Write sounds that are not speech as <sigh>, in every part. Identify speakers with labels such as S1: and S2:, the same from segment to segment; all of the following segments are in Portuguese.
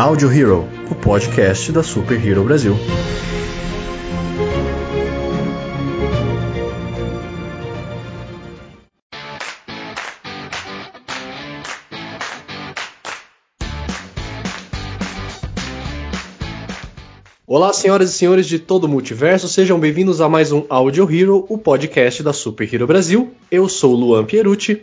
S1: Audio Hero, o podcast da Super Hero Brasil. Olá, senhoras e senhores de todo o multiverso, sejam bem-vindos a mais um Audio Hero, o podcast da Super Hero Brasil. Eu sou o Luan Pierucci.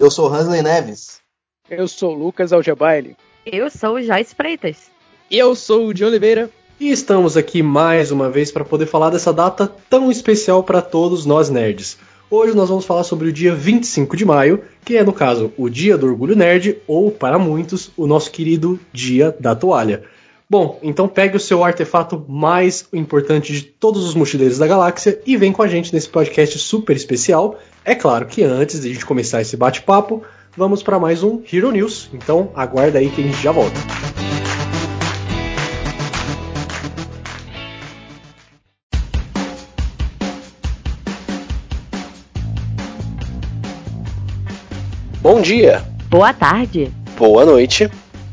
S2: Eu sou Hansley Neves.
S3: Eu sou o Lucas Algebaile.
S4: Eu sou o Joyce Freitas.
S5: E eu sou o de Oliveira.
S1: E estamos aqui mais uma vez para poder falar dessa data tão especial para todos nós nerds. Hoje nós vamos falar sobre o dia 25 de maio, que é, no caso, o Dia do Orgulho Nerd, ou, para muitos, o nosso querido Dia da Toalha. Bom, então pegue o seu artefato mais importante de todos os mochileiros da galáxia e vem com a gente nesse podcast super especial. É claro que antes de a gente começar esse bate-papo, vamos para mais um Hero News. Então aguarda aí que a gente já volta. Bom dia,
S4: Boa tarde.
S1: boa noite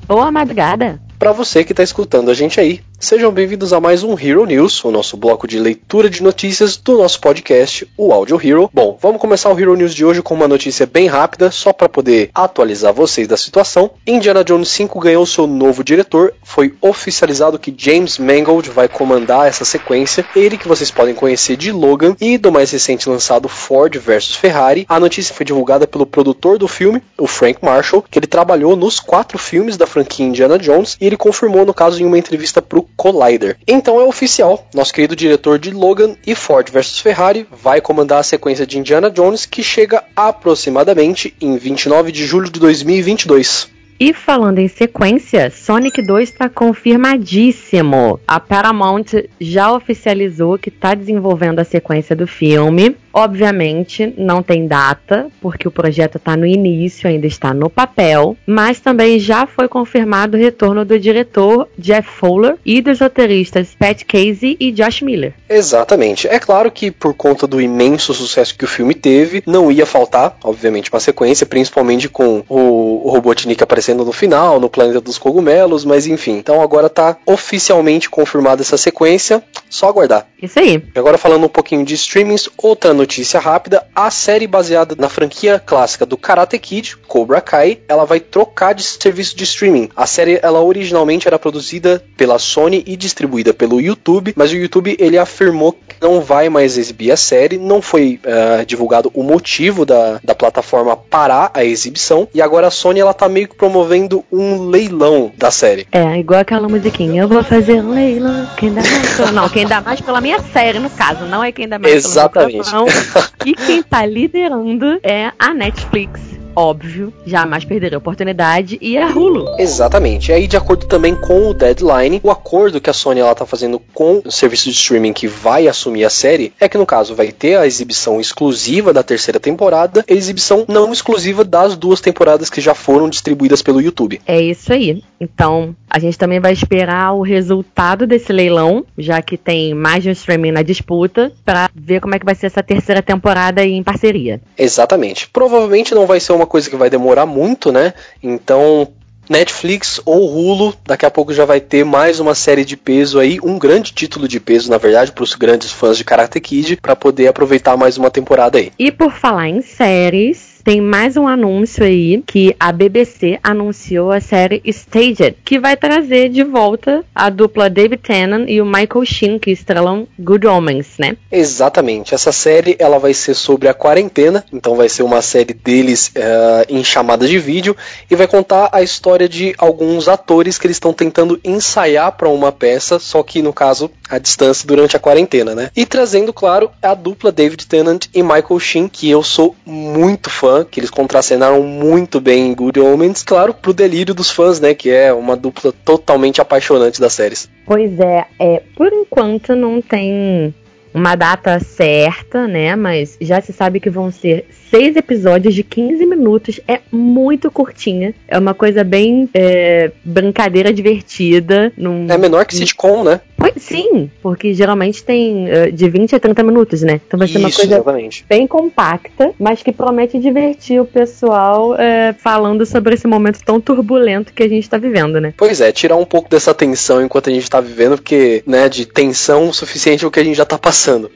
S4: Boa madrugada.
S1: para você que está escutando a gente aí. Sejam bem-vindos a mais um Hero News, o nosso bloco de leitura de notícias do nosso podcast, o Audio Hero. Bom, vamos começar o Hero News de hoje com uma notícia bem rápida, só para poder atualizar vocês da situação. Indiana Jones 5 ganhou seu novo diretor, foi oficializado que James Mangold vai comandar essa sequência, ele que vocês podem conhecer de Logan e do mais recente lançado Ford vs Ferrari. A notícia foi divulgada pelo produtor do filme, o Frank Marshall, que ele trabalhou nos quatro filmes da franquia Indiana Jones e ele confirmou no caso em uma entrevista pro Collider. Então é oficial, nosso querido diretor de Logan e Ford vs Ferrari vai comandar a sequência de Indiana Jones que chega aproximadamente em 29 de julho de 2022.
S4: E falando em sequência, Sonic 2 está confirmadíssimo. A Paramount já oficializou que está desenvolvendo a sequência do filme. Obviamente, não tem data, porque o projeto está no início, ainda está no papel. Mas também já foi confirmado o retorno do diretor Jeff Fowler e dos roteiristas Pat Casey e Josh Miller.
S1: Exatamente. É claro que por conta do imenso sucesso que o filme teve, não ia faltar, obviamente, uma sequência, principalmente com o, o Robotnik aparecendo no final, no Planeta dos Cogumelos, mas enfim. Então agora tá oficialmente confirmada essa sequência, só aguardar.
S4: Isso aí.
S1: E agora falando um pouquinho de streamings, outra notícia rápida, a série baseada na franquia clássica do Karate Kid, Cobra Kai, ela vai trocar de serviço de streaming. A série ela originalmente era produzida pela Sony e distribuída pelo YouTube, mas o YouTube ele afirmou não vai mais exibir a série, não foi eh, divulgado o motivo da, da plataforma parar a exibição, e agora a Sony ela tá meio que promovendo um leilão da série.
S4: É, igual aquela musiquinha. Eu vou fazer um leilão. Quem dá mais? Não, quem dá mais pela minha série, no caso. Não é quem dá mais
S1: Exatamente.
S4: pelo meu programa. E quem tá liderando é a Netflix. Óbvio, jamais perderia a oportunidade. E a Hulu.
S1: Exatamente. E aí, de acordo também com o Deadline, o acordo que a Sony ela tá fazendo com o serviço de streaming que vai assumir a série é que, no caso, vai ter a exibição exclusiva da terceira temporada e a exibição não exclusiva das duas temporadas que já foram distribuídas pelo YouTube.
S4: É isso aí. Então, a gente também vai esperar o resultado desse leilão, já que tem mais de um streaming na disputa, pra ver como é que vai ser essa terceira temporada em parceria.
S1: Exatamente. Provavelmente não vai ser uma coisa que vai demorar muito, né? Então. Netflix ou Hulu, daqui a pouco já vai ter mais uma série de peso aí, um grande título de peso, na verdade, para os grandes fãs de Karate Kid, para poder aproveitar mais uma temporada aí.
S4: E por falar em séries, tem mais um anúncio aí que a BBC anunciou a série Staged, que vai trazer de volta a dupla David Tennant e o Michael Sheen, que estrelam Good Omens, né?
S1: Exatamente. Essa série ela vai ser sobre a quarentena, então vai ser uma série deles eh, em chamada de vídeo e vai contar a história de alguns atores que eles estão tentando ensaiar para uma peça, só que no caso à distância durante a quarentena, né? E trazendo, claro, a dupla David Tennant e Michael Sheen, que eu sou muito fã, que eles contracenaram muito bem em Good Omens, claro, pro delírio dos fãs, né? Que é uma dupla totalmente apaixonante das séries.
S4: Pois é, é por enquanto não tem uma data certa, né? Mas já se sabe que vão ser seis episódios de 15 minutos. É muito curtinha. É uma coisa bem é, brincadeira divertida. Num...
S1: É menor que sitcom, né?
S4: Sim, porque geralmente tem uh, de 20 a 30 minutos, né? Então vai ser uma coisa
S1: exatamente.
S4: bem compacta, mas que promete divertir o pessoal uh, falando sobre esse momento tão turbulento que a gente tá vivendo, né?
S1: Pois é, tirar um pouco dessa tensão enquanto a gente tá vivendo, porque, né, de tensão o suficiente é o que a gente já tá passando.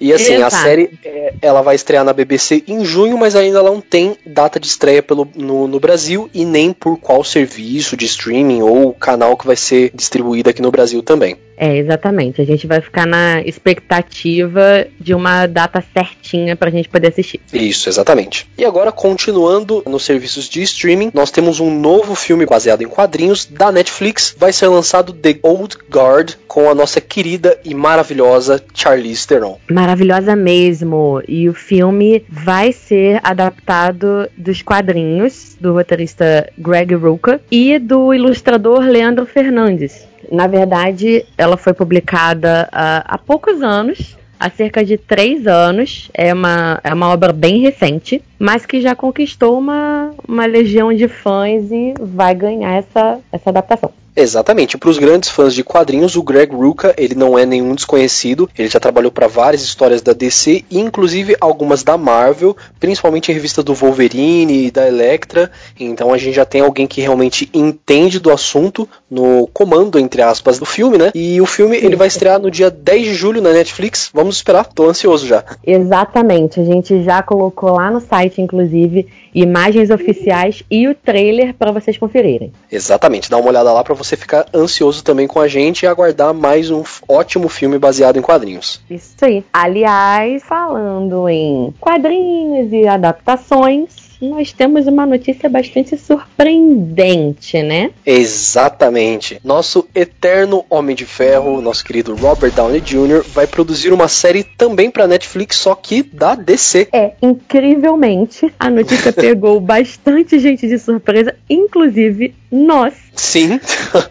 S1: E assim,
S4: Exato.
S1: a série, é, ela vai estrear na BBC em junho, mas ainda ela não tem data de estreia pelo, no, no Brasil e nem por qual serviço de streaming ou canal que vai ser distribuído aqui no Brasil também.
S4: É, exatamente. A gente vai ficar na expectativa de uma data certinha pra gente poder assistir.
S1: Isso, exatamente. E agora, continuando nos serviços de streaming, nós temos um novo filme baseado em quadrinhos da Netflix. Vai ser lançado The Old Guard com a nossa querida e maravilhosa Charlize Theron.
S4: Maravilhosa mesmo. E o filme vai ser adaptado dos quadrinhos do roteirista Greg Rucka e do ilustrador Leandro Fernandes. Na verdade, ela foi publicada uh, há poucos anos, há cerca de três anos. É uma, é uma obra bem recente, mas que já conquistou uma, uma legião de fãs e vai ganhar essa, essa adaptação.
S1: Exatamente. Para os grandes fãs de quadrinhos, o Greg Rucka ele não é nenhum desconhecido. Ele já trabalhou para várias histórias da DC, inclusive algumas da Marvel, principalmente em revista do Wolverine e da Elektra. Então a gente já tem alguém que realmente entende do assunto no comando entre aspas do filme, né? E o filme ele vai estrear no dia 10 de julho na Netflix. Vamos esperar. Tô ansioso já.
S4: Exatamente. A gente já colocou lá no site, inclusive, imagens oficiais e o trailer para vocês conferirem.
S1: Exatamente. Dá uma olhada lá para você ficar ansioso também com a gente e aguardar mais um ótimo filme baseado em quadrinhos.
S4: Isso aí. Aliás, falando em quadrinhos e adaptações, nós temos uma notícia bastante surpreendente, né?
S1: Exatamente. Nosso eterno Homem de Ferro, nosso querido Robert Downey Jr., vai produzir uma série também para Netflix, só que da DC.
S4: É, incrivelmente, a notícia <laughs> pegou bastante gente de surpresa, inclusive nós.
S1: Sim.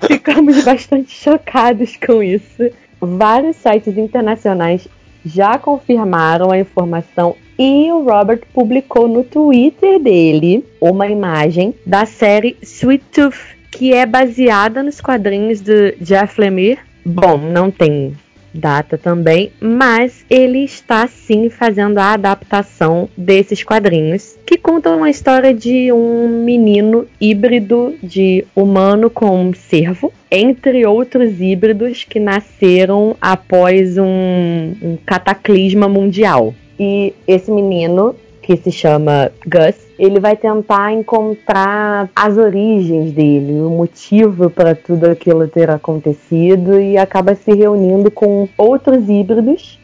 S4: Ficamos <laughs> bastante chocados com isso. Vários sites internacionais já confirmaram a informação e o Robert publicou no Twitter dele uma imagem da série Sweet Tooth, que é baseada nos quadrinhos de Jeff Lemire. Bom, não tem data também, mas ele está sim fazendo a adaptação desses quadrinhos que contam a história de um menino híbrido de humano com cervo, entre outros híbridos que nasceram após um, um cataclisma mundial. E esse menino, que se chama Gus, ele vai tentar encontrar as origens dele, o motivo para tudo aquilo ter acontecido e acaba se reunindo com outros híbridos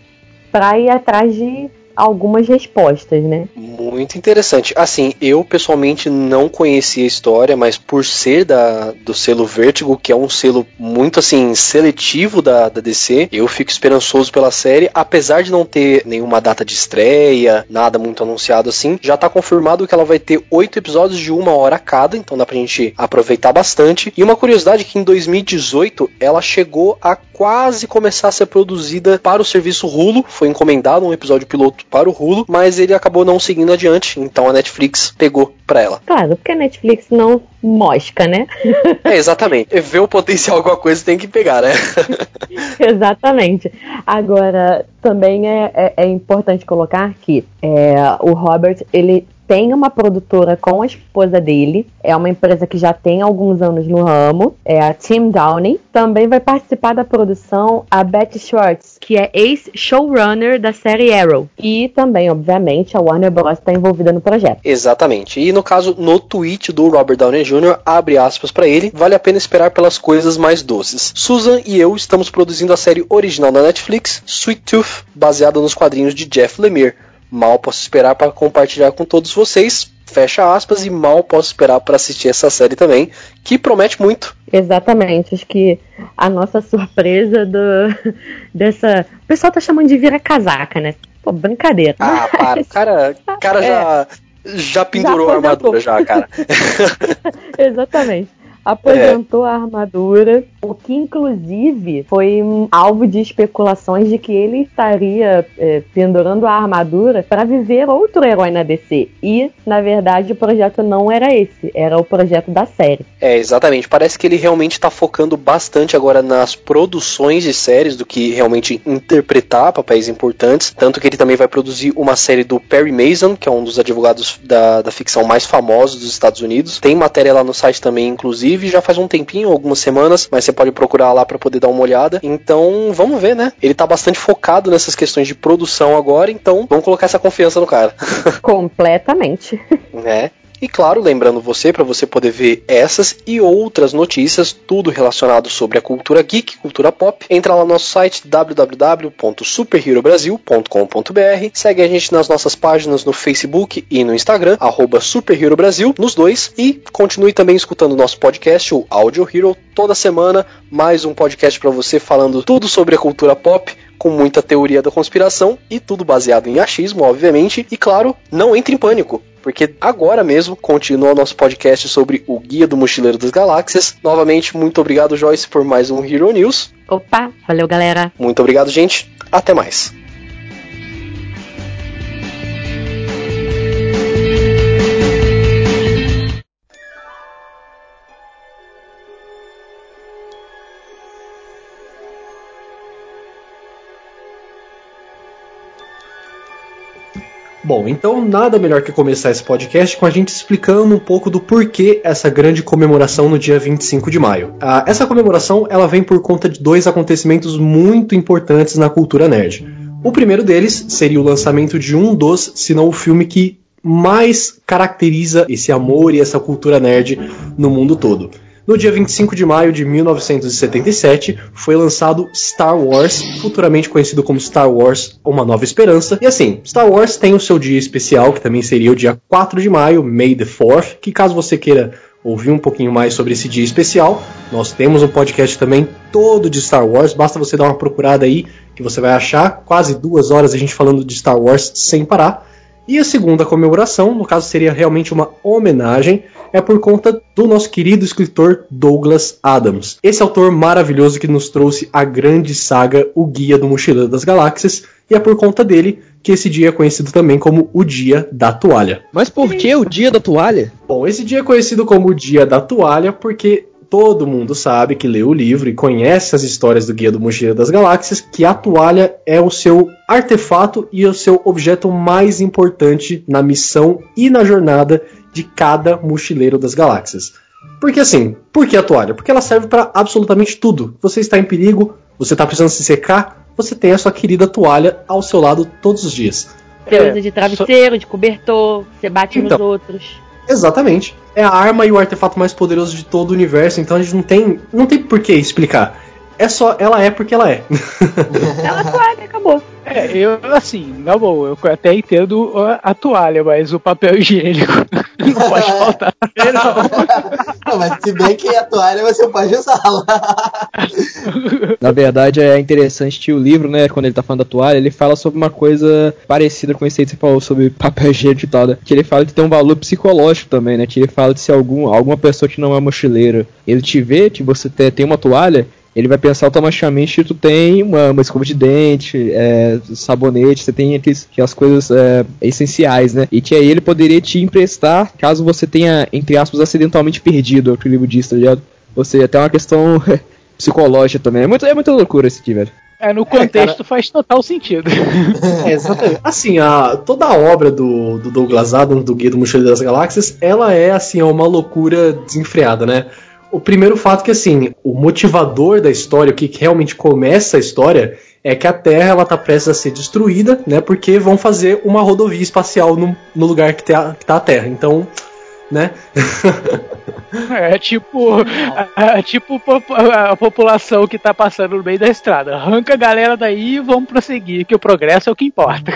S4: para ir atrás de algumas respostas, né?
S1: Muito interessante. Assim, eu pessoalmente não conhecia a história, mas por ser da, do selo Vertigo, que é um selo muito assim seletivo da, da DC, eu fico esperançoso pela série, apesar de não ter nenhuma data de estreia, nada muito anunciado assim. Já tá confirmado que ela vai ter oito episódios de uma hora cada, então dá pra gente aproveitar bastante. E uma curiosidade que em 2018 ela chegou a quase começar a ser produzida para o serviço Hulu, foi encomendado um episódio piloto para o Hulu, mas ele acabou não seguindo adiante, então a Netflix pegou para ela.
S4: Claro, porque a Netflix não mosca, né?
S1: É, exatamente. Ver o potencial alguma coisa tem que pegar, né? <laughs>
S4: Exatamente. Agora, também é, é, é importante colocar que é, o Robert, ele tem uma produtora com a esposa dele. É uma empresa que já tem alguns anos no ramo. É a Tim Downey. Também vai participar da produção a Betty Schwartz, que é ex-showrunner da série Arrow. E também, obviamente, a Warner Bros. está envolvida no projeto.
S1: Exatamente. E no caso, no tweet do Robert Downey Jr., abre aspas para ele, vale a pena esperar pelas coisas mais doces. Susan e eu estamos produzindo a série original da Netflix, Sweet Tooth, baseada nos quadrinhos de Jeff Lemire. Mal posso esperar para compartilhar com todos vocês. Fecha aspas e mal posso esperar para assistir essa série também, que promete muito.
S4: Exatamente, acho que a nossa surpresa do dessa, o pessoal tá chamando de vira casaca, né? Pô, brincadeira.
S1: Ah, para, o cara, o cara <laughs> já já pendurou
S4: Já
S1: a armadura já, cara. <laughs>
S4: Exatamente. Aposentou a armadura. O que, inclusive, foi alvo de especulações de que ele estaria é, pendurando a armadura para viver outro herói na DC. E, na verdade, o projeto não era esse, era o projeto da série.
S1: É, exatamente. Parece que ele realmente está focando bastante agora nas produções de séries do que realmente interpretar papéis importantes. Tanto que ele também vai produzir uma série do Perry Mason, que é um dos advogados da, da ficção mais famosos dos Estados Unidos. Tem matéria lá no site também, inclusive, já faz um tempinho, algumas semanas, mas você pode procurar lá para poder dar uma olhada. Então, vamos ver, né? Ele tá bastante focado nessas questões de produção agora, então vamos colocar essa confiança no cara. <laughs>
S4: Completamente.
S1: né? E claro, lembrando você para você poder ver essas e outras notícias, tudo relacionado sobre a cultura geek, cultura pop, entra lá no nosso site www.superherobrasil.com.br, segue a gente nas nossas páginas no Facebook e no Instagram, arroba Super Brasil, nos dois, e continue também escutando o nosso podcast, o Audio Hero, toda semana, mais um podcast para você falando tudo sobre a cultura pop, com muita teoria da conspiração e tudo baseado em achismo, obviamente. E claro, não entre em pânico porque agora mesmo continua o nosso podcast sobre o Guia do Mochileiro das Galáxias. Novamente, muito obrigado, Joyce, por mais um Hero News.
S4: Opa, valeu, galera.
S1: Muito obrigado, gente. Até mais. Bom, então nada melhor que começar esse podcast com a gente explicando um pouco do porquê essa grande comemoração no dia 25 de maio. Ah, essa comemoração ela vem por conta de dois acontecimentos muito importantes na cultura nerd. O primeiro deles seria o lançamento de um dos, se não o filme que mais caracteriza esse amor e essa cultura nerd no mundo todo. No dia 25 de maio de 1977, foi lançado Star Wars, futuramente conhecido como Star Wars Uma Nova Esperança. E assim, Star Wars tem o seu dia especial, que também seria o dia 4 de maio, May the 4th, que caso você queira ouvir um pouquinho mais sobre esse dia especial, nós temos um podcast também todo de Star Wars, basta você dar uma procurada aí que você vai achar quase duas horas a gente falando de Star Wars sem parar. E a segunda comemoração, no caso seria realmente uma homenagem, é por conta do nosso querido escritor Douglas Adams. Esse autor maravilhoso que nos trouxe a grande saga O Guia do Mochileiro das Galáxias, e é por conta dele que esse dia é conhecido também como o Dia da Toalha.
S5: Mas por que o Dia da Toalha?
S1: Bom, esse dia é conhecido como o Dia da Toalha porque todo mundo sabe que leu o livro e conhece as histórias do Guia do Mochileiro das Galáxias, que a toalha é o seu artefato e o seu objeto mais importante na missão e na jornada de cada mochileiro das galáxias. Porque assim, por que a toalha? Porque ela serve para absolutamente tudo. Você está em perigo, você está precisando se secar, você tem a sua querida toalha ao seu lado todos os dias.
S4: Você é, usa de travesseiro, de cobertor, você bate então, nos outros.
S1: Exatamente. É a arma e o artefato mais poderoso de todo o universo, então a gente não tem, não tem por que explicar. É só, ela é porque ela é. <laughs>
S4: ela é toalha, acabou.
S3: É, eu, assim, na boa, eu até entendo a toalha, mas o papel higiênico não pode faltar.
S2: Não. não, mas se bem que a toalha você pode usá-la.
S5: Na verdade, é interessante que o livro, né, quando ele tá falando da toalha, ele fala sobre uma coisa parecida com esse aí que você falou sobre papel higiênico e tal, né? Que ele fala que tem um valor psicológico também, né? Que ele fala de se algum, alguma pessoa que não é mochileiro, ele te vê que você tem uma toalha, ele vai pensar automaticamente que tu tem uma, uma escova de dente, é, sabonete, você tem aqueles, aquelas coisas é, essenciais, né? E que aí ele poderia te emprestar caso você tenha, entre aspas, acidentalmente perdido, é o que o livro diz, tá ligado? Ou seja, até uma questão <laughs> psicológica também. É muito, é muita loucura esse aqui, velho.
S3: É, no contexto é, faz total sentido. <laughs>
S1: É, exatamente. Assim, a, toda a obra do, do Douglas Adams, do Guia do Mochileiro das Galáxias, ela é, assim, uma loucura desenfreada, né? O primeiro fato que, assim, o motivador da história, o que realmente começa a história, é que a Terra ela tá prestes a ser destruída, né? Porque vão fazer uma rodovia espacial no, no lugar que tá, que tá a Terra. Então, né? <laughs>
S3: É tipo, é, tipo a população que tá passando no meio da estrada. Arranca a galera daí e vamos prosseguir, que o progresso é o que importa.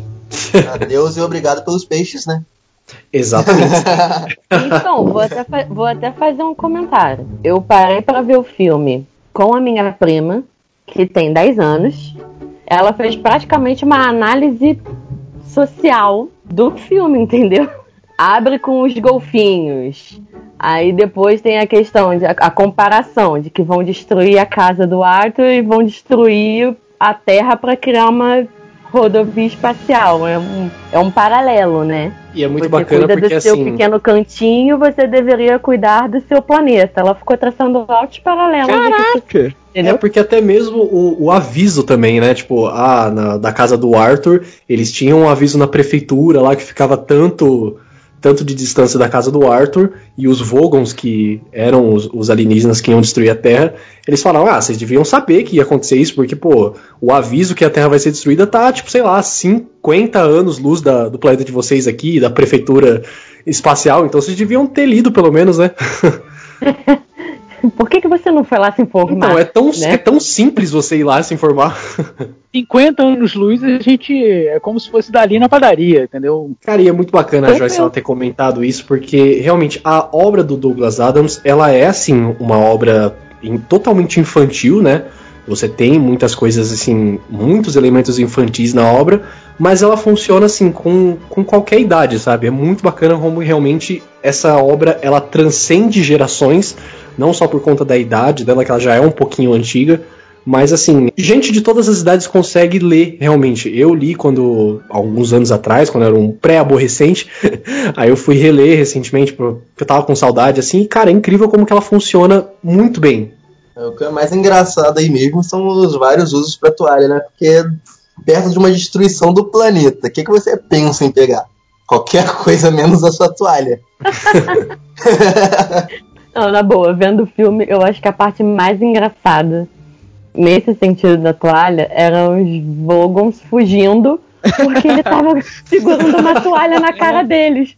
S3: <laughs>
S2: Adeus e obrigado pelos peixes, né?
S1: Exatamente. <laughs>
S4: então, vou até, vou até fazer um comentário. Eu parei para ver o filme com a minha prima, que tem 10 anos. Ela fez praticamente uma análise social do filme, entendeu? Abre com os golfinhos. Aí depois tem a questão, de, a, a comparação de que vão destruir a casa do Arthur e vão destruir a Terra para criar uma rodovia espacial. É um, é um paralelo, né?
S1: E é muito
S4: você
S1: bacana
S4: cuida
S1: porque
S4: do seu
S1: assim.
S4: pequeno cantinho, você deveria cuidar do seu planeta. Ela ficou traçando altos paralelos. aqui,
S5: Caraca!
S1: É
S4: Entendeu?
S1: porque até mesmo o, o aviso também, né? Tipo, ah, na, da casa do Arthur, eles tinham um aviso na prefeitura lá que ficava tanto tanto de distância da casa do Arthur e os Vogons, que eram os, os alienígenas que iam destruir a Terra, eles falaram, ah, vocês deviam saber que ia acontecer isso, porque, pô, o aviso que a Terra vai ser destruída tá, tipo, sei lá, 50 anos luz da- do planeta de vocês aqui, da prefeitura espacial, então vocês deviam ter lido pelo menos, né? <laughs> <laughs>
S4: Por que, que você não foi lá se informar?
S1: Então, é tão,
S4: né?
S1: é tão simples você ir lá se informar. <laughs>
S3: 50 anos luz, a gente é como se fosse dali na padaria, entendeu?
S1: Cara, e é muito bacana a
S4: Então,
S1: Joyce ela ter comentado isso, porque realmente a obra do Douglas Adams, ela é assim, uma obra in- totalmente infantil, né? Você tem muitas coisas assim, muitos elementos infantis na obra, mas ela funciona assim com, com qualquer idade, sabe? É muito bacana como realmente essa obra ela transcende gerações, não só por conta da idade dela, que ela já é um pouquinho antiga, mas assim, gente de todas as idades consegue ler realmente. Eu li quando, alguns anos atrás, quando eu era um pré-aborrecente, <laughs> aí eu fui reler recentemente, porque eu tava com saudade, assim, e cara, é incrível como que ela funciona muito bem.
S2: É, O que é mais engraçado aí mesmo são os vários usos pra toalha, né? Porque perto de uma destruição do planeta, o que, que você pensa em pegar? Qualquer <laughs> coisa menos a sua toalha. <laughs>
S4: Não, na boa, vendo o filme, eu acho que a parte mais engraçada nesse sentido da toalha eram os Vogons fugindo porque ele tava <laughs> segurando uma toalha na cara deles.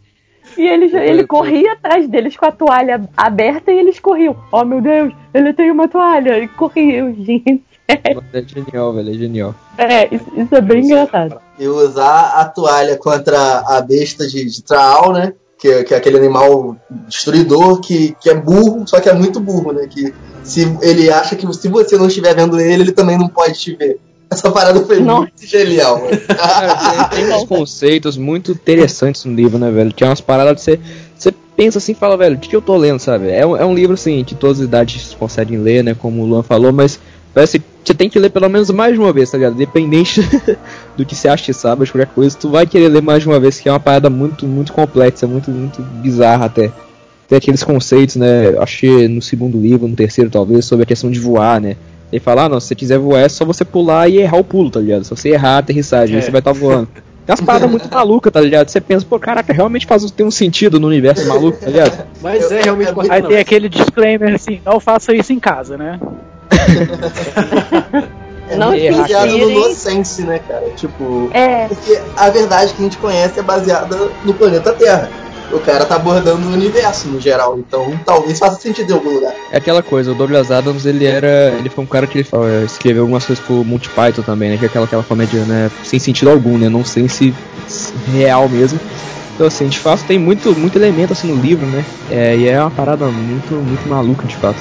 S4: E ele, ele corria atrás deles com a toalha aberta e eles corriam. Oh meu Deus, ele tem uma toalha. E corriam, <laughs> gente.
S5: É genial, velho, é genial.
S4: É, isso, isso é bem engraçado.
S2: E usar a toalha contra a besta de, de Traal, né? Que, que é aquele animal destruidor que, que é burro, só que é muito burro, né? Que se ele acha que se você não estiver vendo ele, ele também não pode te ver. Essa parada foi
S4: Nossa.
S2: muito genial, mano.
S5: Cara, <laughs> tem, <laughs> uns conceitos muito interessantes no livro, né, velho? Tinha umas paradas que você, você pensa assim e fala, velho, o que, que eu tô lendo, sabe? É um, é um livro, assim, que todas as idades conseguem ler, né, como o Luan falou, mas parece que você tem que ler pelo menos mais de uma vez, tá ligado? Independente <laughs> do que você acha que sabe, de qualquer coisa, tu vai querer ler mais de uma vez, que é uma parada muito, muito complexa, muito, muito bizarra até. Tem aqueles conceitos, né, acho que no segundo livro, no terceiro talvez, sobre a questão de voar, né? Ele fala, ah, não, se você quiser voar é só você pular e errar o pulo, tá ligado? Se você errar a aterrissagem,
S1: É.
S5: aí você vai estar voando. Tem umas paradas muito malucas, tá ligado? Você pensa, pô, caraca, realmente faz, tem um sentido no universo maluco, tá ligado?
S1: Mas é realmente.
S3: Aí tem aquele disclaimer assim, não faça isso em casa, né? <laughs>
S2: É
S4: Não se
S2: baseado no. Nonsense, né, cara? Tipo.
S4: É,
S2: Porque a verdade que a gente conhece é baseada no planeta Terra. O cara tá abordando o universo no geral, então talvez faça sentido em algum lugar.
S5: É aquela coisa, o Douglas Adams, ele era. Ele foi um cara que ele eh, escreveu algumas coisas pro Monty Python também, né? Que é aquela, aquela comédia, né? Sem sentido algum, né? Não sei se se real mesmo. Então assim, de fato tem muito, muito elemento assim no livro, né? É, e é uma parada muito, muito maluca de fato.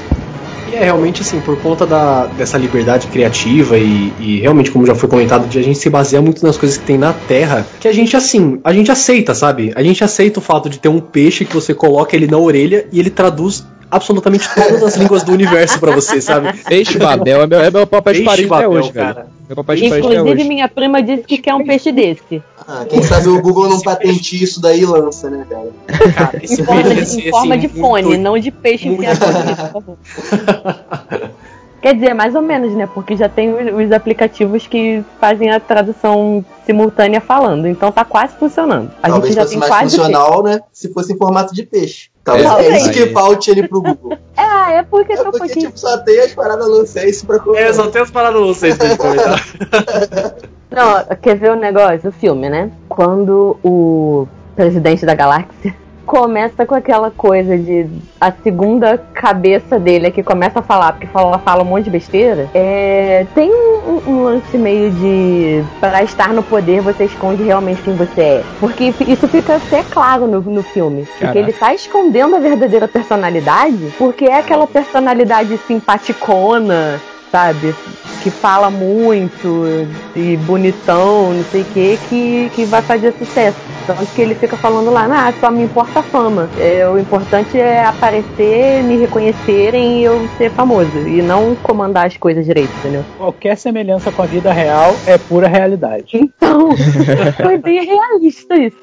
S1: E é realmente assim, por conta da, dessa liberdade criativa e, e realmente, como já foi comentado, de a gente se basear muito nas coisas que tem na Terra, que a gente assim, a gente aceita, sabe? A gente aceita o fato de ter um peixe que você coloca ele na orelha e ele traduz absolutamente todas as línguas do universo pra você, sabe?
S5: Peixe Babel é meu, é meu papel de Paris até hoje,
S1: cara.
S5: velho. Meu papel de Paris até
S4: inclusive
S5: hoje.
S4: minha prima disse que quer um peixe desse.
S2: Ah, quem sabe o Google não patenteia isso daí e lança, né, cara?
S1: Cara, esse
S4: Em forma de, em forma
S1: assim,
S4: de fone,
S1: muito-
S4: não de peixe enfiado, por favor. <laughs> Quer dizer, mais ou menos, né? Porque já tem os os aplicativos que fazem a tradução simultânea falando. Então tá quase funcionando. A
S2: Talvez
S4: gente já
S2: fosse
S4: tem
S2: mais
S4: quase.
S2: funcional, né? Se fosse em formato de peixe. Talvez
S4: É,
S2: é, isso que falte ele pro Google. <laughs>
S4: É, é porque
S2: É
S4: tá um
S2: porque,
S4: pouquinho.
S2: tipo, só tem as paradas lançar isso pra comer.
S1: É, só tem as paradas vocês pra comentar. <laughs>
S4: Não, quer ver o negócio? O filme, né? Quando o presidente da galáxia começa com aquela coisa de a segunda cabeça dele é que começa a falar, porque fala, fala um monte de besteira. É, tem um, um- lance meio de para estar no poder você esconde realmente quem você é. Porque isso fica até claro no, no filme. Porque
S5: Caraca.
S4: ele tá escondendo a verdadeira personalidade, porque é aquela personalidade simpaticona, sabe? Que fala muito e bonitão, não sei o que, que, que vai fazer sucesso. Tanto que ele fica falando lá, ah, só me importa a fama. É, o importante é aparecer, me reconhecerem e eu ser famoso. E não comandar as coisas direito, entendeu?
S3: Qualquer semelhança com a vida real é pura realidade.
S4: Então, <laughs> foi bem realista isso.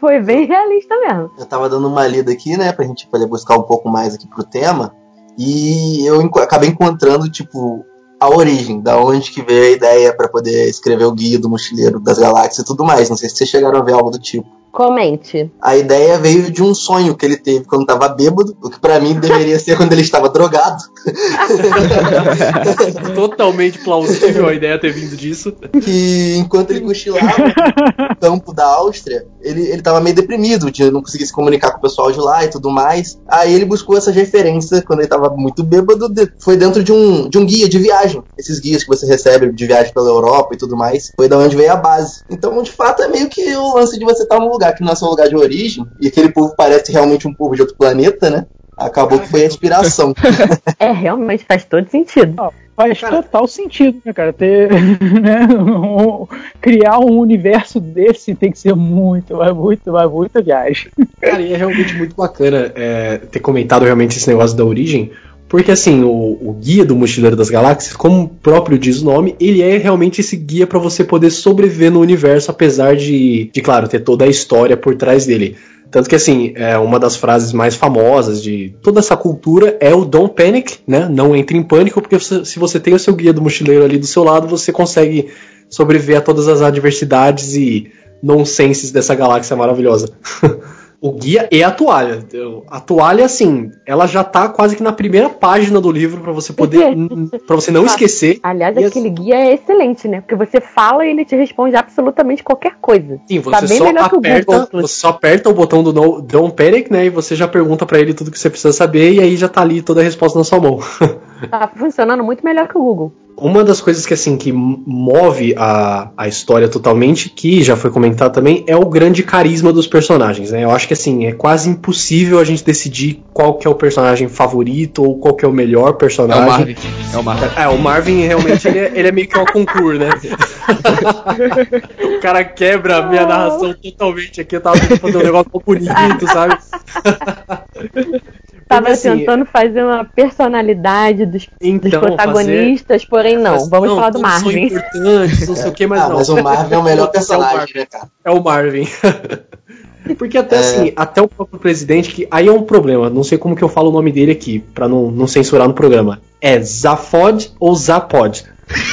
S4: foi bem realista mesmo.
S2: Eu tava dando uma lida aqui, né, pra gente poder buscar um pouco mais aqui pro tema. E eu acabei encontrando, tipo, a origem, da onde que veio a ideia pra poder escrever o guia do mochileiro das galáxias e tudo mais. Não sei se vocês chegaram a ver algo do tipo.
S4: Comente.
S2: A ideia veio de um sonho que ele teve quando tava bêbado, o que pra mim deveria ser quando ele estava drogado. <laughs>
S1: Totalmente plausível a ideia ter vindo disso.
S2: Que enquanto ele cochilava no campo da Áustria, ele, ele tava meio deprimido, de não conseguir se comunicar com o pessoal de lá e tudo mais. Aí ele buscou essas referências quando ele tava muito bêbado, de- foi dentro de um, de um guia de viagem. Esses guias que você recebe de viagem pela Europa e tudo mais. Foi da onde veio a base. Então, de fato, é meio que o lance de você estar num lugar que não é seu lugar de origem, e aquele povo parece realmente um povo de outro planeta, né? Acabou que foi a inspiração. <laughs>
S4: É, realmente faz todo sentido.
S3: Faz total sentido, né, cara? Ter, <laughs> né, um- criar um universo desse tem que ser muito, mas muito, mas muito viagem.
S1: Cara, e é realmente muito bacana é, ter comentado realmente esse negócio da origem, porque assim, o, o guia do Mochileiro das Galáxias, como o próprio diz o nome, ele é realmente esse guia para você poder sobreviver no universo, apesar de, de, claro, ter toda a história por trás dele. Tanto que, assim, é uma das frases mais famosas de toda essa cultura é o Don't Panic, né? Não entre em pânico, porque você- se você tem o seu guia do mochileiro ali do seu lado, você consegue sobreviver a todas as adversidades e nonsenses dessa galáxia maravilhosa. <laughs> o guia e a toalha. A toalha, assim, ela já tá quase que na primeira página do livro para você poder. para você não esquecer.
S4: Aliás,
S1: E
S4: aquele guia é excelente, né? Porque você fala e ele te responde absolutamente qualquer coisa.
S1: Sim,
S4: Tá
S1: você
S4: bem
S1: só aperta,
S4: Google.
S1: você só aperta o botão do no, Don't Panic, né? E você já pergunta pra ele tudo que você precisa saber e aí já tá ali toda a resposta na sua mão. <laughs>
S4: Tá funcionando muito melhor que o Google.
S1: Uma das coisas que assim que move a, a história totalmente, que já foi comentado também, é o grande carisma dos personagens, né? Eu acho que assim, é quase impossível a gente decidir qual que é o personagem favorito ou qual que é o melhor
S5: É
S1: personagem.
S5: o Marvin. É o Marvin.
S1: É, o Marvin realmente ele é, ele é meio que um concurso, né? <laughs> o cara quebra a minha narração totalmente aqui. Eu tava tentando fazer um negócio tão bonito, sabe? <laughs>
S4: Tava
S1: assim,
S4: tentando fazer uma personalidade dos, dos
S1: Então,
S4: protagonistas, porém não.
S1: fazer-
S4: Vamos falar do
S1: são
S4: Marvin.
S1: importantes, não sei o que, mas
S2: ah,
S1: não.
S2: mas o Marvin é o melhor
S1: são
S2: personagem,
S1: Marvin.
S2: né, cara?
S1: É o Marvin. <laughs> Porque até
S2: É.
S1: assim, até o próprio presidente, que aí é um problema, não sei como que eu falo o nome dele aqui, pra não, não censurar no programa. É Zafod ou Zapod? <laughs>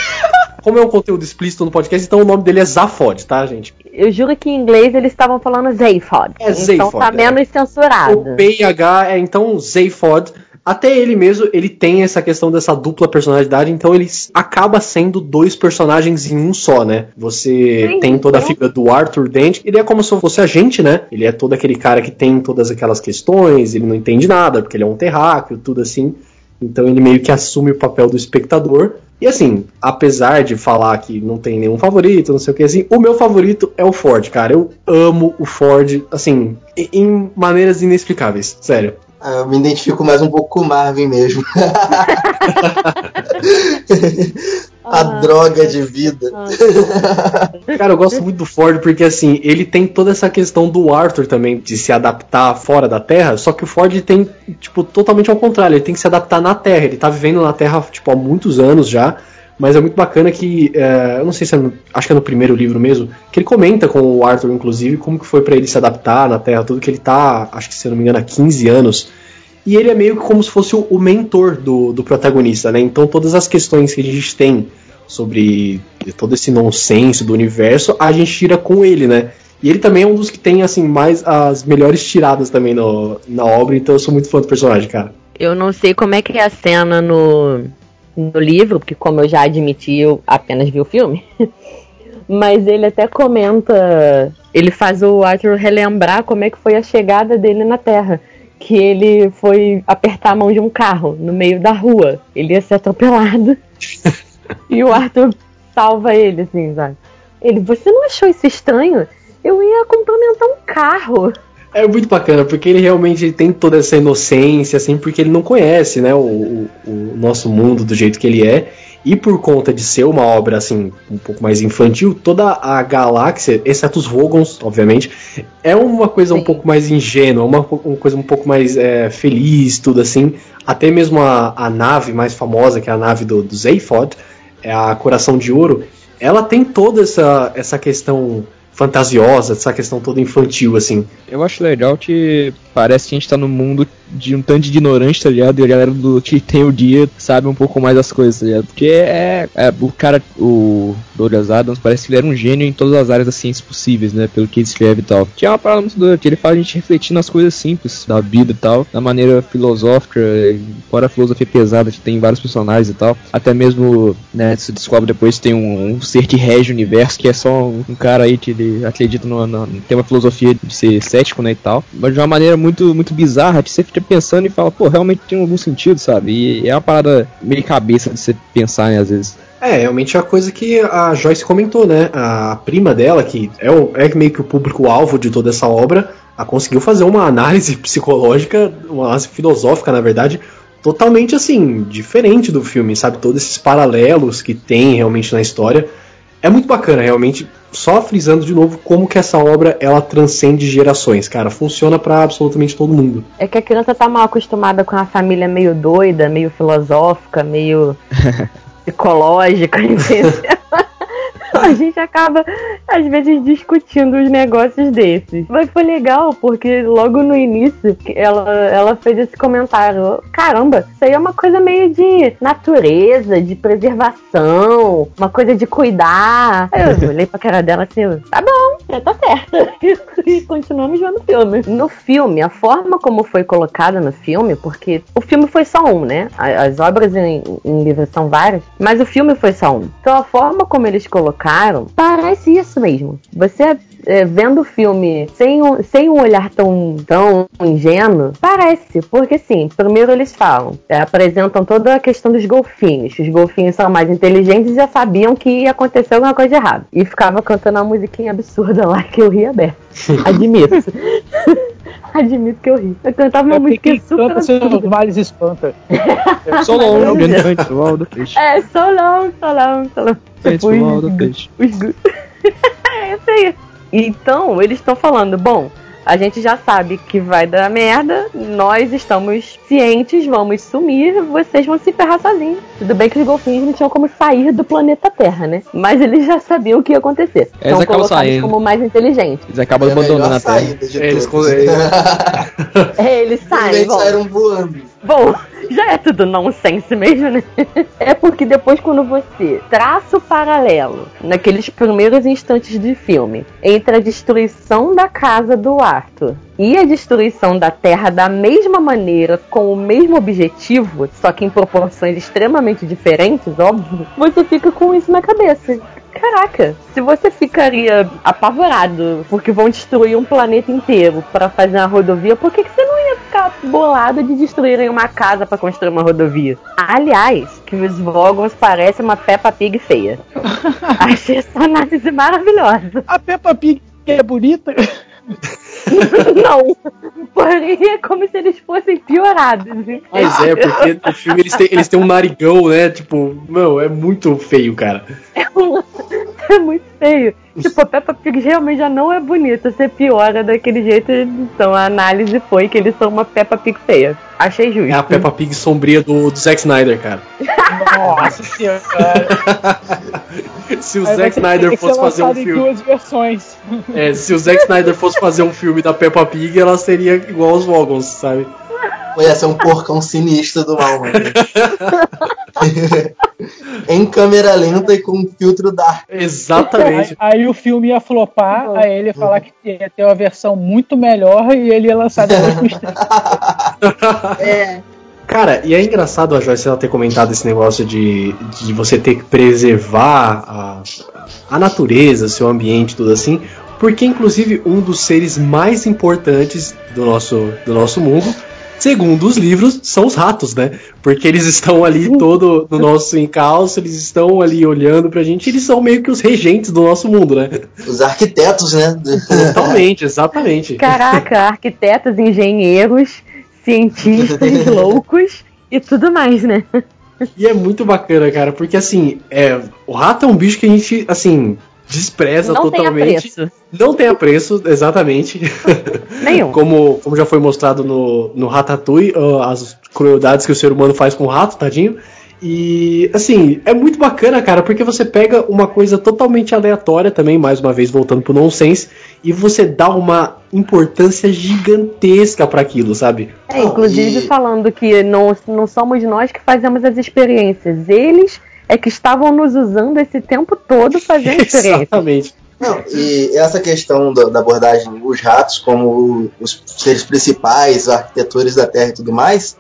S1: Como é um conteúdo explícito no podcast, então o nome dele é Zafod, tá, gente?
S4: Eu juro que em inglês eles estavam falando Zayfod.
S1: É
S4: então
S1: Zaphod,
S4: tá
S1: é.
S4: menos censurado.
S1: O PH é então Zayfod. Até ele mesmo, ele tem essa questão dessa dupla personalidade, então ele acaba sendo dois personagens em um só, né? Você
S4: Sim,
S1: tem toda a figura do Arthur Dent, ele é como se fosse a gente, né? Ele é todo aquele cara que tem todas aquelas questões, ele não entende nada, porque ele é um terráqueo, tudo assim. Então ele meio que assume o papel do espectador. E assim, apesar de falar que não tem nenhum favorito, não sei o que assim, o meu favorito é o Ford, cara. Eu amo o Ford, assim, em- maneiras inexplicáveis, sério.
S2: Ah, Eu me identifico mais um pouco com o Marvin mesmo. <laughs> a
S4: Ah,
S2: droga de vida. <laughs>
S1: Cara, eu gosto muito do Ford porque, assim, ele tem toda essa questão do Arthur também, de se adaptar fora da Terra, só que o Ford tem, tipo, totalmente ao contrário, ele tem que se adaptar na Terra. Ele tá vivendo na Terra, tipo, há muitos anos já, mas é muito bacana que, é, eu não sei se é no, acho que é no primeiro livro mesmo, que ele comenta com o Arthur, inclusive, como que foi pra ele se adaptar na Terra, tudo que ele tá, acho que se eu não me engano, há 15 anos. E ele é meio que como se fosse o, mentor do, do protagonista, né? Então todas as questões que a gente tem sobre todo esse nonsense do universo, a gente tira com ele, né? E ele também é um dos que tem, assim, mais as melhores tiradas também no, na obra, então eu sou muito fã do personagem, cara.
S4: Eu não sei como é que é a cena no, no livro, porque como eu já admiti, eu apenas vi o filme. <laughs> Mas ele até comenta, ele faz o Arthur relembrar como é que foi a chegada dele na Terra. Que ele foi apertar a mão de um carro no meio da rua. Ele ia ser atropelado. <laughs> e o Arthur salva ele, assim, sabe? Ele, você não achou isso estranho? Eu ia cumprimentar um carro.
S1: É muito bacana, porque ele realmente tem toda essa inocência, assim, porque ele não conhece, né, o, o, o nosso mundo do jeito que ele é. E por conta de ser uma obra assim um pouco mais infantil, toda a galáxia, exceto os Vogons, obviamente, é uma coisa Sim. um pouco mais ingênua, uma, uma coisa um pouco mais é, feliz, tudo assim. Até mesmo a, a nave mais famosa, que é a nave do, do é a Coração de Ouro, ela tem toda essa, essa questão fantasiosa, essa questão toda infantil, assim.
S5: Eu acho legal que parece que a gente tá no mundo de um tanto de ignorante, tá ligado? E a galera do que tem o dia sabe um pouco mais das coisas, tá ligado? Porque é, é o cara, o Douglas Adams, parece que ele era um gênio em todas as áreas da ciência possíveis, né? Pelo que ele escreve e tal. Que é uma parada muito doida, que ele faz a gente refletir nas coisas simples da vida e tal, da maneira filosófica, fora a filosofia pesada que tem vários personagens e tal. Até mesmo, né, se descobre depois que tem um, um, ser que rege o universo, que é só um, um cara aí que ele acredita no, no, tem uma filosofia de ser cético, né, e tal. Mas de uma maneira muito, muito bizarra, que você fica pensando e fala, pô, realmente tem algum sentido, sabe? E é uma parada meio cabeça de você pensar, né, às vezes.
S1: É, realmente é a coisa que a Joyce comentou, né? A prima dela, que é, o, é meio que o público-alvo de toda essa obra, a conseguiu fazer uma análise <laughs> psicológica, uma análise filosófica, na verdade, totalmente assim, diferente do filme, sabe? Todos esses paralelos que tem realmente na história. É muito bacana, realmente. Só frisando de novo como que essa obra ela transcende gerações, cara. Funciona para absolutamente todo mundo.
S4: É que a criança tá mal acostumada com a família meio doida, meio filosófica, meio <laughs> ecológica, <laughs> entendeu? <laughs> a gente acaba, às vezes, discutindo os negócios desses. Mas foi legal, porque logo no início ela, ela fez esse comentário: caramba, isso aí é uma coisa meio de natureza, de preservação, uma coisa de cuidar. Aí eu <laughs> olhei pra cara dela assim: tá bom, tá certo. <laughs> E continuamos vendo o filme. No filme, a forma como foi colocada no filme, porque o filme foi só um, né? As obras em, em livro são várias, mas o filme foi só um. Então a forma como eles colocaram parece isso mesmo. Você é, vendo o filme sem um, sem um olhar tão, tão ingênuo, parece, porque sim, primeiro eles falam, é, apresentam toda a questão dos golfinhos. Os golfinhos são mais inteligentes e já sabiam que ia acontecer alguma coisa errada. E ficava cantando uma musiquinha absurda lá que eu ria aberto. Admito. <laughs> Admito que eu ri. Eu cantava uma <laughs> é música super. Canta
S3: seus males espanta.
S5: so long, do
S4: peixe. É, so long, so long, so long.
S5: Depois, do peixe. <laughs>
S4: é isso aí. Então, eles estão falando, bom, a gente já sabe que vai dar merda, nós estamos cientes, vamos sumir, vocês vão se ferrar sozinhos. Tudo bem que os golfinhos não tinham como sair do planeta Terra, né? Mas eles já sabiam o que ia acontecer.
S5: Eles acabam saindo.
S4: como mais inteligentes.
S5: Eles acabam é abandonando a Terra.
S1: Eles, <laughs>
S4: é, eles saem.
S2: Eles saíram voando.
S4: Bom, já é tudo nonsense mesmo, né? É porque depois, quando você traça o paralelo naqueles primeiros instantes de filme entre a destruição da casa do Arthur e a destruição da Terra da mesma maneira, com o mesmo objetivo, só que em proporções extremamente diferentes, óbvio, você fica com isso na cabeça. Caraca, se você ficaria apavorado porque vão destruir um planeta inteiro para fazer uma rodovia, por que, que você não ia ficar bolado de destruírem uma casa para construir uma rodovia? Aliás, que os Vogons parecem uma Peppa Pig feia. <laughs> Achei essa análise maravilhosa.
S3: A Peppa Pig é bonita? <laughs>
S4: não. Porém, é como se eles fossem piorados.
S1: Mas é, porque no filme eles têm, eles têm um narigão, né? Tipo, não, é muito feio, cara.
S4: É, um, <laughs> é muito feio. Tipo, a Peppa Pig realmente já não é bonita. Você piora daquele jeito. Então a análise foi que eles são uma Peppa Pig feia. Achei justo. É
S1: a Peppa Pig sombria do, do Zack Snyder, cara.
S3: Nossa senhora. <laughs> <laughs>
S1: se o Aí Zack Snyder fosse fazer um filme.
S3: duas versões.
S1: É, se o Zack Snyder fosse fazer um filme da Peppa Pig, ela seria igual aos Vogons, sabe?
S2: Ia ser um porcão sinistro do mal, mano. <laughs> em câmera lenta e com filtro dark.
S1: Exatamente.
S3: Aí, aí, o filme ia flopar, aí ele ia falar que ia ter uma versão muito melhor e ele ia lançar depois com <laughs>
S1: É. Cara, e é engraçado a Joyce ela ter comentado esse negócio de, de você ter que preservar a, a natureza, seu ambiente, tudo assim, porque inclusive um dos seres mais importantes do nosso, do nosso mundo Segundo os livros, são os ratos, né? Porque eles estão ali todo no nosso encalço, eles estão ali olhando pra gente, eles são meio que os regentes do nosso mundo, né?
S2: Os arquitetos, né?
S1: Totalmente, exatamente.
S4: Caraca, arquitetos, engenheiros, cientistas <laughs> loucos e tudo mais, né?
S1: E é muito bacana, cara, porque assim, é, o rato é um bicho que a gente, assim, despreza
S4: Não tem
S1: totalmente.
S4: apreço.
S1: Não tem apreço, exatamente.
S4: Nenhum. <laughs>
S1: como, como já foi mostrado no, no Ratatouille, as crueldades que o ser humano faz com o rato, tadinho. E, assim, é muito bacana, cara, porque você pega uma coisa totalmente aleatória também, mais uma vez voltando pro nonsense, e você dá uma importância gigantesca pra aquilo, sabe?
S4: É, inclusive
S2: E-
S4: falando que não, não somos nós que fazemos as experiências, eles é que estavam nos usando esse tempo todo fazendo <laughs> experiência.
S1: Exatamente.
S2: Não, e essa questão do- da abordagem, os ratos como os seres principais, arquitetores da Terra e tudo mais,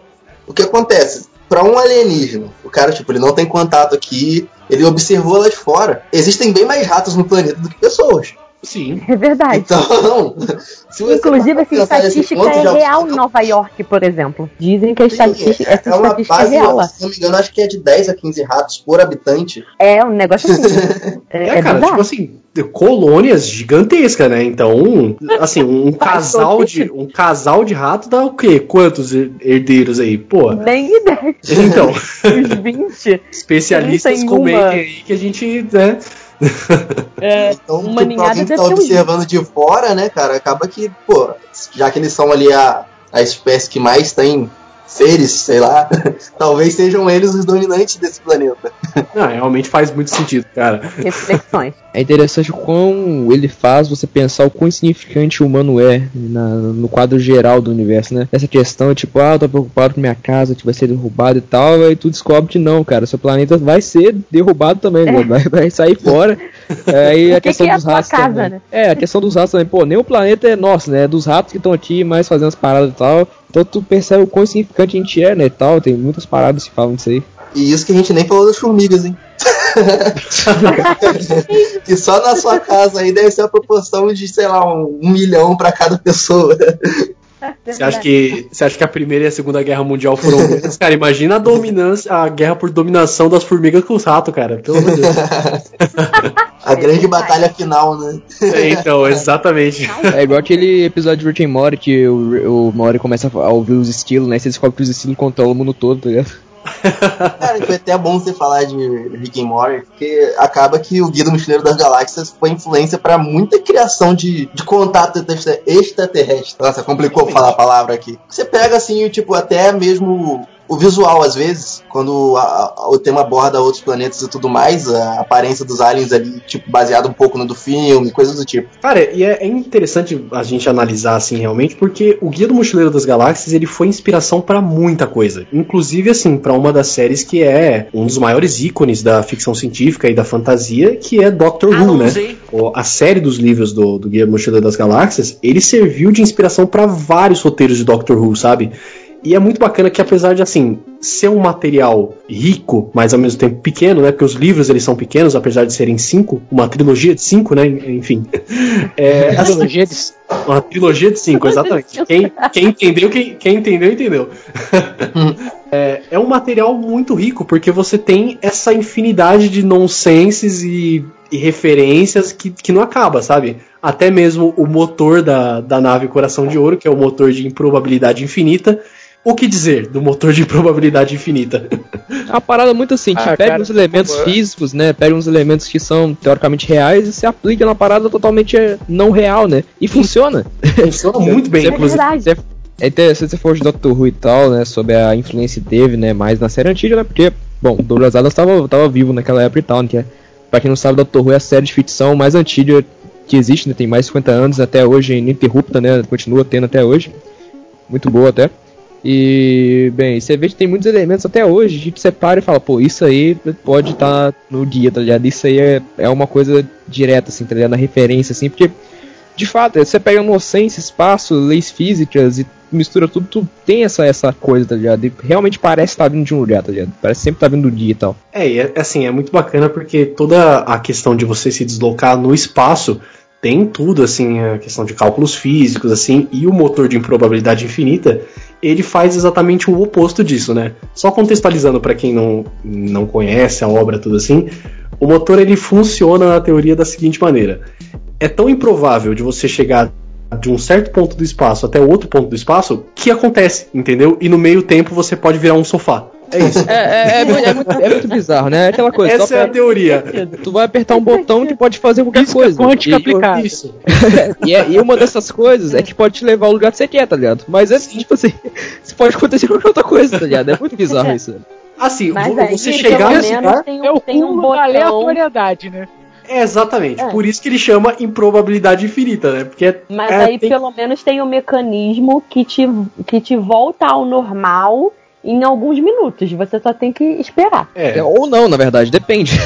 S2: o que acontece? Para um alienígena, o cara, tipo, ele não tem contato aqui, ele observou lá de fora. Existem bem mais ratos no planeta do que pessoas.
S1: Sim.
S4: É verdade.
S2: Então, <laughs> se você
S4: Inclusive, essa estatística é real em Nova York, por exemplo. Dizem que a
S2: sim,
S4: estatística, essa
S2: é uma
S4: estatística é
S2: base,
S4: real lá.
S2: se não me engano, acho que é de 10 a 15 ratos por habitante.
S4: É um negócio assim. <laughs> É,
S1: É,
S4: é
S1: cara,
S4: bizarro.
S1: tipo assim, colônias gigantescas, né? Então, <laughs> assim, um casal de um casal de rato dá o quê? Quantos herdeiros aí? Pô.
S4: Nem ideia.
S1: Então,
S4: Os 20.
S1: especialistas
S4: 31.
S1: comentem aí que a gente, né?
S4: É, <laughs>
S2: Então,
S4: uma
S2: tipo,
S4: ninhada
S2: alguém que tá observando de fora, né, cara, acaba que, pô, já que eles são ali a, a espécie que mais tem seres, sei lá, <laughs> talvez sejam eles os dominantes desse planeta.
S1: Não, realmente faz muito sentido, cara.
S4: reflexões.
S5: É interessante como ele faz você pensar o quão insignificante o humano é na- no quadro geral do universo, né? Essa questão, tipo, ah, eu tô preocupado com minha casa que vai ser derrubada e tal, aí tu descobre que não, cara, seu planeta vai ser derrubado também, né? vai, vai sair fora. Aí a
S4: O que
S5: questão
S4: que é a
S5: dos
S4: tua
S5: ratos
S4: casa,
S5: também.
S4: né?
S5: É, a questão dos ratos também, pô, nem o planeta é nosso, né? É dos ratos que estão aqui mais fazendo as paradas e tal. Então tu percebe o quão insignificante a gente é, né? Tal, tem muitas paradas que falam disso aí.
S2: E isso que a gente nem falou das formigas, hein? <laughs> que só na sua casa aí deve ser a proporção de, sei lá, um, um milhão pra cada pessoa.
S1: Você acha que, você acha que a primeira e a segunda guerra mundial foram <laughs> grandes? Cara, imagina a dominância, a guerra por dominação das formigas com os ratos, cara. Pelo amor de Deus. <laughs>
S2: A grande batalha final, né?
S1: É, então, <laughs> exatamente.
S5: É igual aquele episódio de Rick and Morty que o, o Morty começa a ouvir os estilos, né? Você descobre que os estilos controlam o mundo todo, tá ligado? <laughs>
S2: Cara, foi até bom você falar de Rick and Morty, porque acaba que o Guia do Mochileiro das Galáxias foi influência pra muita criação de, de contato extra- extraterrestre. Nossa, complicou falar a palavra aqui. Você pega assim, tipo, até mesmo o visual, às vezes, quando a- a- o tema aborda outros planetas e tudo mais, a aparência dos aliens ali, tipo, baseado um pouco no do filme, coisas do tipo.
S1: Cara, e é, é interessante a gente analisar assim realmente, porque o Guia do Mochileiro das Galáxias ele foi inspiração pra muita coisa, inclusive assim pra uma das séries que é um dos maiores ícones da ficção científica e da fantasia, que é Doctor Who, né? O- A série dos livros do, do Guia do Mochileiro das Galáxias, ele serviu de inspiração pra vários roteiros de Doctor Who, sabe? E é muito bacana que apesar de assim ser um material rico, mas ao mesmo tempo pequeno, né? Porque os livros eles são pequenos, apesar de serem cinco, uma trilogia de cinco, né? Enfim. <laughs> É,
S3: A trilogia de
S1: uma trilogia de cinco, exatamente. Quem, quem entendeu, quem, quem entendeu, entendeu. <laughs> é, é um material muito rico, porque você tem essa infinidade de nonsenses e, e referências que, que não acaba, sabe? Até mesmo o motor da, da nave Coração de Ouro, que é o motor de improbabilidade infinita. O que dizer do motor de improbabilidade infinita?
S5: É uma parada muito assim,
S3: Ah,
S5: pega
S3: cara,
S5: uns elementos
S3: favor.
S5: físicos, né? Pega uns elementos que são teoricamente reais e se aplica na parada totalmente eh, não real, né? E funciona.
S1: Funciona muito bem, inclusive.
S4: verdade.
S5: É interessante você for de Doctor Who e tal, né? Sobre a influência que teve, né? Mais na série antiga, né? Porque, bom, Douglas Adams tava, tava vivo naquela época e tal, né? Que é, pra quem não sabe, Doctor Who é a série de ficção mais antiga que existe, né? Tem mais de 50 anos até hoje, ininterrupta, né? Continua tendo até hoje. Muito boa até. E, bem, você vê que tem muitos elementos até hoje, a gente separa e fala, pô, isso aí pode estar no guia, tá ligado? Isso aí é, é uma coisa direta, assim, tá ligado? Na referência, assim, porque, de fato, você pega inocência, espaço, leis físicas e mistura tudo, tu tem essa, essa coisa, tá ligado? E realmente parece estar vindo de um lugar, tá ligado? Parece sempre estar vindo do dia e tal.
S1: É, e é assim, é muito bacana porque toda a questão de você se deslocar no espaço tem tudo, assim, a questão de cálculos físicos, assim, e o motor de improbabilidade infinita, ele faz exatamente o oposto disso, né? Só contextualizando para quem não, não conhece a obra, tudo assim, o motor ele funciona na teoria da seguinte maneira: é tão improvável de você chegar de um certo ponto do espaço até outro ponto do espaço que acontece, entendeu? E no meio tempo você pode virar um sofá. É isso.
S5: É, é, é, muito, é, muito, <laughs> é muito bizarro, né? É aquela coisa.
S1: Essa é a teoria.
S5: Tu vai apertar um botão que pode fazer qualquer
S3: Física
S5: coisa.
S3: quântica
S5: E-
S3: aplicada.
S1: Isso. <laughs>
S5: e, é- e uma dessas coisas é que pode te levar ao lugar que você quer, tá ligado? Mas é tipo assim, <laughs> isso pode acontecer qualquer outra coisa, tá ligado? É muito bizarro isso.
S1: Assim,
S4: Mas
S1: vo-
S4: aí,
S1: você
S4: pelo
S1: chegar nesse lugar.
S4: tem um,
S3: É o
S4: tem um
S3: da aleatoriedade, né?
S1: É exatamente.
S4: É.
S1: Por isso que ele chama improbabilidade infinita, né? Porque é-
S4: Mas
S1: é,
S4: aí
S1: tem-
S4: pelo menos tem um mecanismo que te, que te volta ao normal em alguns minutos. Você só tem que esperar.
S1: é.
S5: É, ou não, na verdade, depende. <laughs>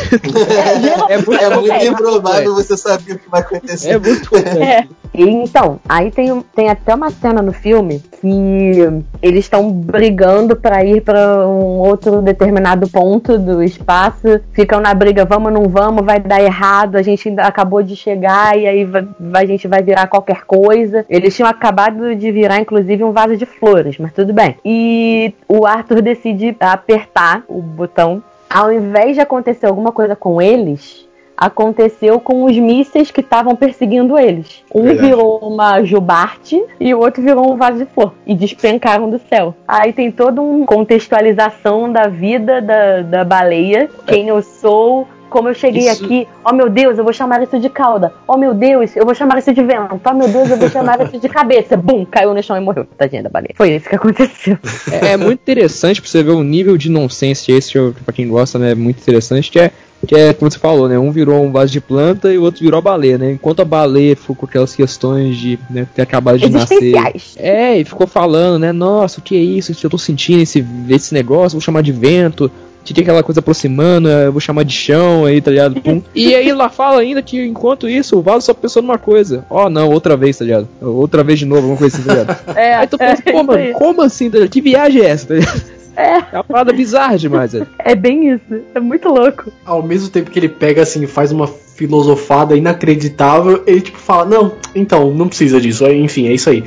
S5: É muito,
S2: É muito
S4: É,
S2: improvável você saber o que vai acontecer.
S5: É muito
S4: É. Então, aí tem, tem até uma cena no filme que eles estão brigando pra ir pra um outro determinado ponto do espaço. Ficam na briga, vamos, não vamos, vai dar errado. A gente ainda acabou de chegar e aí vai- vai- a gente vai virar qualquer coisa. Eles tinham acabado de virar, inclusive, um vaso de flores, mas tudo bem. E o Arthur decide apertar o botão. Ao invés de acontecer alguma coisa com eles, aconteceu com os mísseis que estavam perseguindo eles. Um
S1: Verdade.
S4: virou uma jubarte e o outro virou um vaso de flor. E despencaram do céu. Aí tem toda uma contextualização da vida da, da baleia. Quem eu sou. Como eu cheguei
S5: Isso-
S4: aqui, oh meu Deus, eu vou chamar isso de cauda. Oh meu Deus, eu vou chamar isso de vento. Oh meu Deus, eu vou chamar isso de cabeça. <laughs> Bum, caiu no chão e morreu. Tadinha da baleia. Foi isso que aconteceu.
S5: É, é muito interessante pra você ver o nível de nonsense esse, pra quem gosta, né? É muito interessante, que é, que é, como você falou, né? Um virou um vaso de planta e o outro virou a baleia, né? Enquanto a baleia ficou com aquelas questões de né, ter acabado de nascer. É, e ficou falando, né? Nossa, o que é isso? Eu tô sentindo esse, esse negócio, vou chamar de vento. Tinha aquela coisa aproximando, eu vou chamar de chão aí, tá ligado? Pum. E aí ela fala ainda que enquanto isso, o vaso só pensou numa coisa. Ó, oh, não, outra vez, tá ligado? Outra vez de novo, alguma coisa assim, tá ligado? <laughs>
S4: É,
S5: Aí tu pensa, pô,
S4: isso
S5: mano,
S4: aí.
S5: como assim, tá ligado? Que viagem é essa, tá ligado?
S4: É.
S5: É uma parada bizarra demais, velho.
S4: é bem isso. É muito louco.
S1: Ao mesmo tempo que ele pega assim, faz uma filosofada inacreditável, ele tipo fala: Não, então, não precisa disso. Enfim, é isso aí.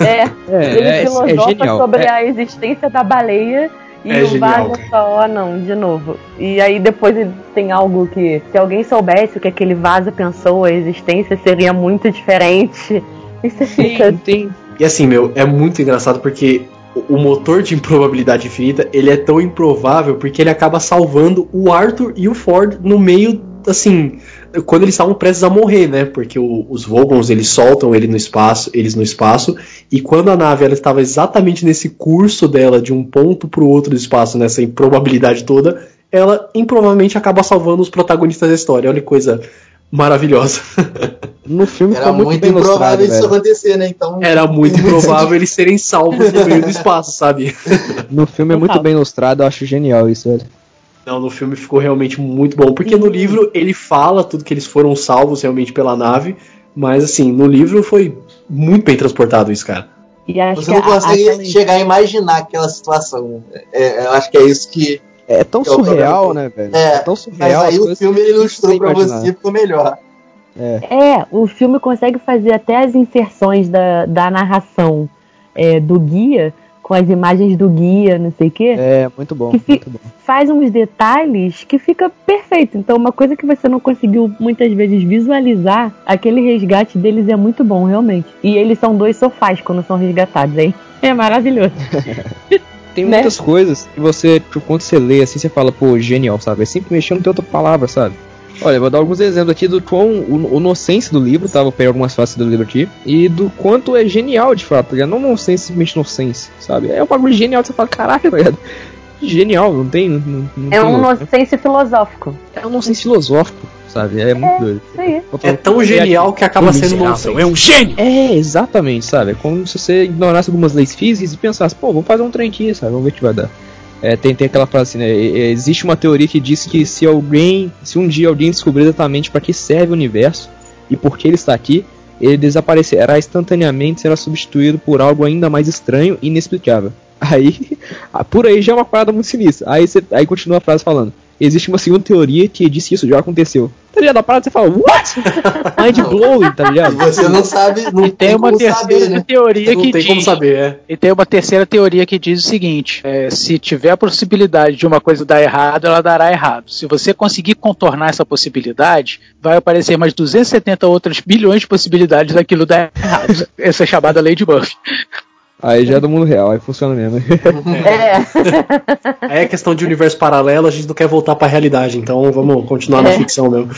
S4: É. <laughs>
S5: É,
S4: Ele
S5: é, é
S4: filosofa
S5: genial.
S4: sobre
S5: É,
S4: a existência da baleia e
S1: É
S4: o
S1: genial,
S4: vaso só, "Oh, não, de novo. E aí depois ele tem algo que, se alguém soubesse o que aquele vaso pensou, a existência seria muito diferente. E você fica.
S5: tem, tem,
S1: E assim, meu, é muito engraçado porque o- o motor de <laughs> improbabilidade infinita, ele é tão improvável porque ele acaba salvando o Arthur e o Ford no meio, assim, quando eles estavam prestes a morrer, né? Porque o- os Vogons, eles soltam ele no espaço, eles no espaço, e quando a nave ela estava exatamente nesse curso dela de um ponto pro outro do espaço, nessa improbabilidade toda, ela improvavelmente acaba salvando os protagonistas da história. Olha que coisa maravilhosa. <laughs>
S5: no filme
S2: Era
S5: muito,
S2: muito,
S5: bem ilustrado,
S2: improvável isso acontecer, né? Então.
S1: Era <laughs> muito improvável eles serem salvos no meio do <laughs> espaço, sabe?
S5: No filme é muito bem ilustrado, eu acho genial isso, velho.
S1: Não, no filme ficou realmente muito bom, porque no livro ele fala tudo que eles foram salvos realmente pela nave, mas assim, no livro foi muito bem transportado isso, cara.
S4: E acho
S2: Você
S4: que
S2: não
S4: a-
S2: consegue
S4: aquela-
S2: chegar a imaginar aquela situação. É, eu acho que é isso que.
S5: É tão
S2: É o
S5: surreal, né, velho?
S2: É,
S5: tão
S2: Mas
S5: surreal.
S2: aí
S5: as
S2: o filme
S5: que
S2: ilustrou pra
S5: imaginar.
S2: você ficou melhor.
S4: É, o filme consegue fazer até as inserções da, da narração é, do guia, com as imagens do guia, não sei o quê.
S5: É, muito bom, muito bom.
S4: faz uns detalhes que fica perfeito. Então, uma coisa que você não conseguiu muitas vezes visualizar, aquele resgate deles é muito bom, realmente. E eles são dois sofás quando são resgatados, hein? É maravilhoso. <laughs>
S5: Tem
S4: né?
S5: muitas coisas que você, quando você lê assim, você fala, pô, genial, sabe? É sempre mexendo tem outra palavra, sabe? Olha, eu vou dar alguns exemplos aqui do quão o, o nonsense do livro, tá? Vou pegar algumas faces do livro aqui. E do quanto é genial, de fato, tá ligado? Não nonsense, simplesmente nonsense, sabe? É um bagulho genial, você fala, caralho, tá ligado? Genial, não tem. Não, não
S4: É
S5: tem
S4: um nonsense filosófico.
S5: É um nonsense filosófico, sabe? É muito doido.
S4: Isso aí.
S1: É tão genial que acaba sendo nonsense.
S3: É um gênio!
S5: É, exatamente, sabe? É como se você ignorasse algumas leis físicas e pensasse, pô, vamos fazer um trem aqui, sabe? Vamos ver o que vai dar. É, tem, tem aquela frase assim, né? e- e- Existe uma teoria que diz que se alguém, se um dia alguém descobrir exatamente para que serve o universo e por que ele está aqui, ele desaparecerá instantaneamente, será substituído por algo ainda mais estranho e inexplicável. <laughs> Aí, por aí já é uma parada muito sinistra. Aí, você, aí continua a frase falando: existe uma segunda teoria que diz que isso já aconteceu. Tá ligado? A parada você fala, what? <laughs> Mind blowing, tá ligado?
S2: Você não sabe, não
S3: E tem uma
S2: como
S3: terceira
S2: saber, né?
S3: teoria
S1: Não
S3: que
S1: tem
S3: diz.
S1: como saber, é.
S3: E tem uma terceira teoria que diz o seguinte: é, se tiver a possibilidade de uma coisa dar errado, ela dará errado. Se você conseguir contornar essa possibilidade, vai aparecer mais 270 outras bilhões de possibilidades daquilo dar errado. Essa é chamada lei de Buffy.
S5: Aí já é do mundo real, aí funciona mesmo. <laughs>
S4: É. <laughs>
S1: Aí é questão de universo paralelo, a gente não quer voltar pra realidade, então vamos continuar na
S4: É.
S1: ficção mesmo.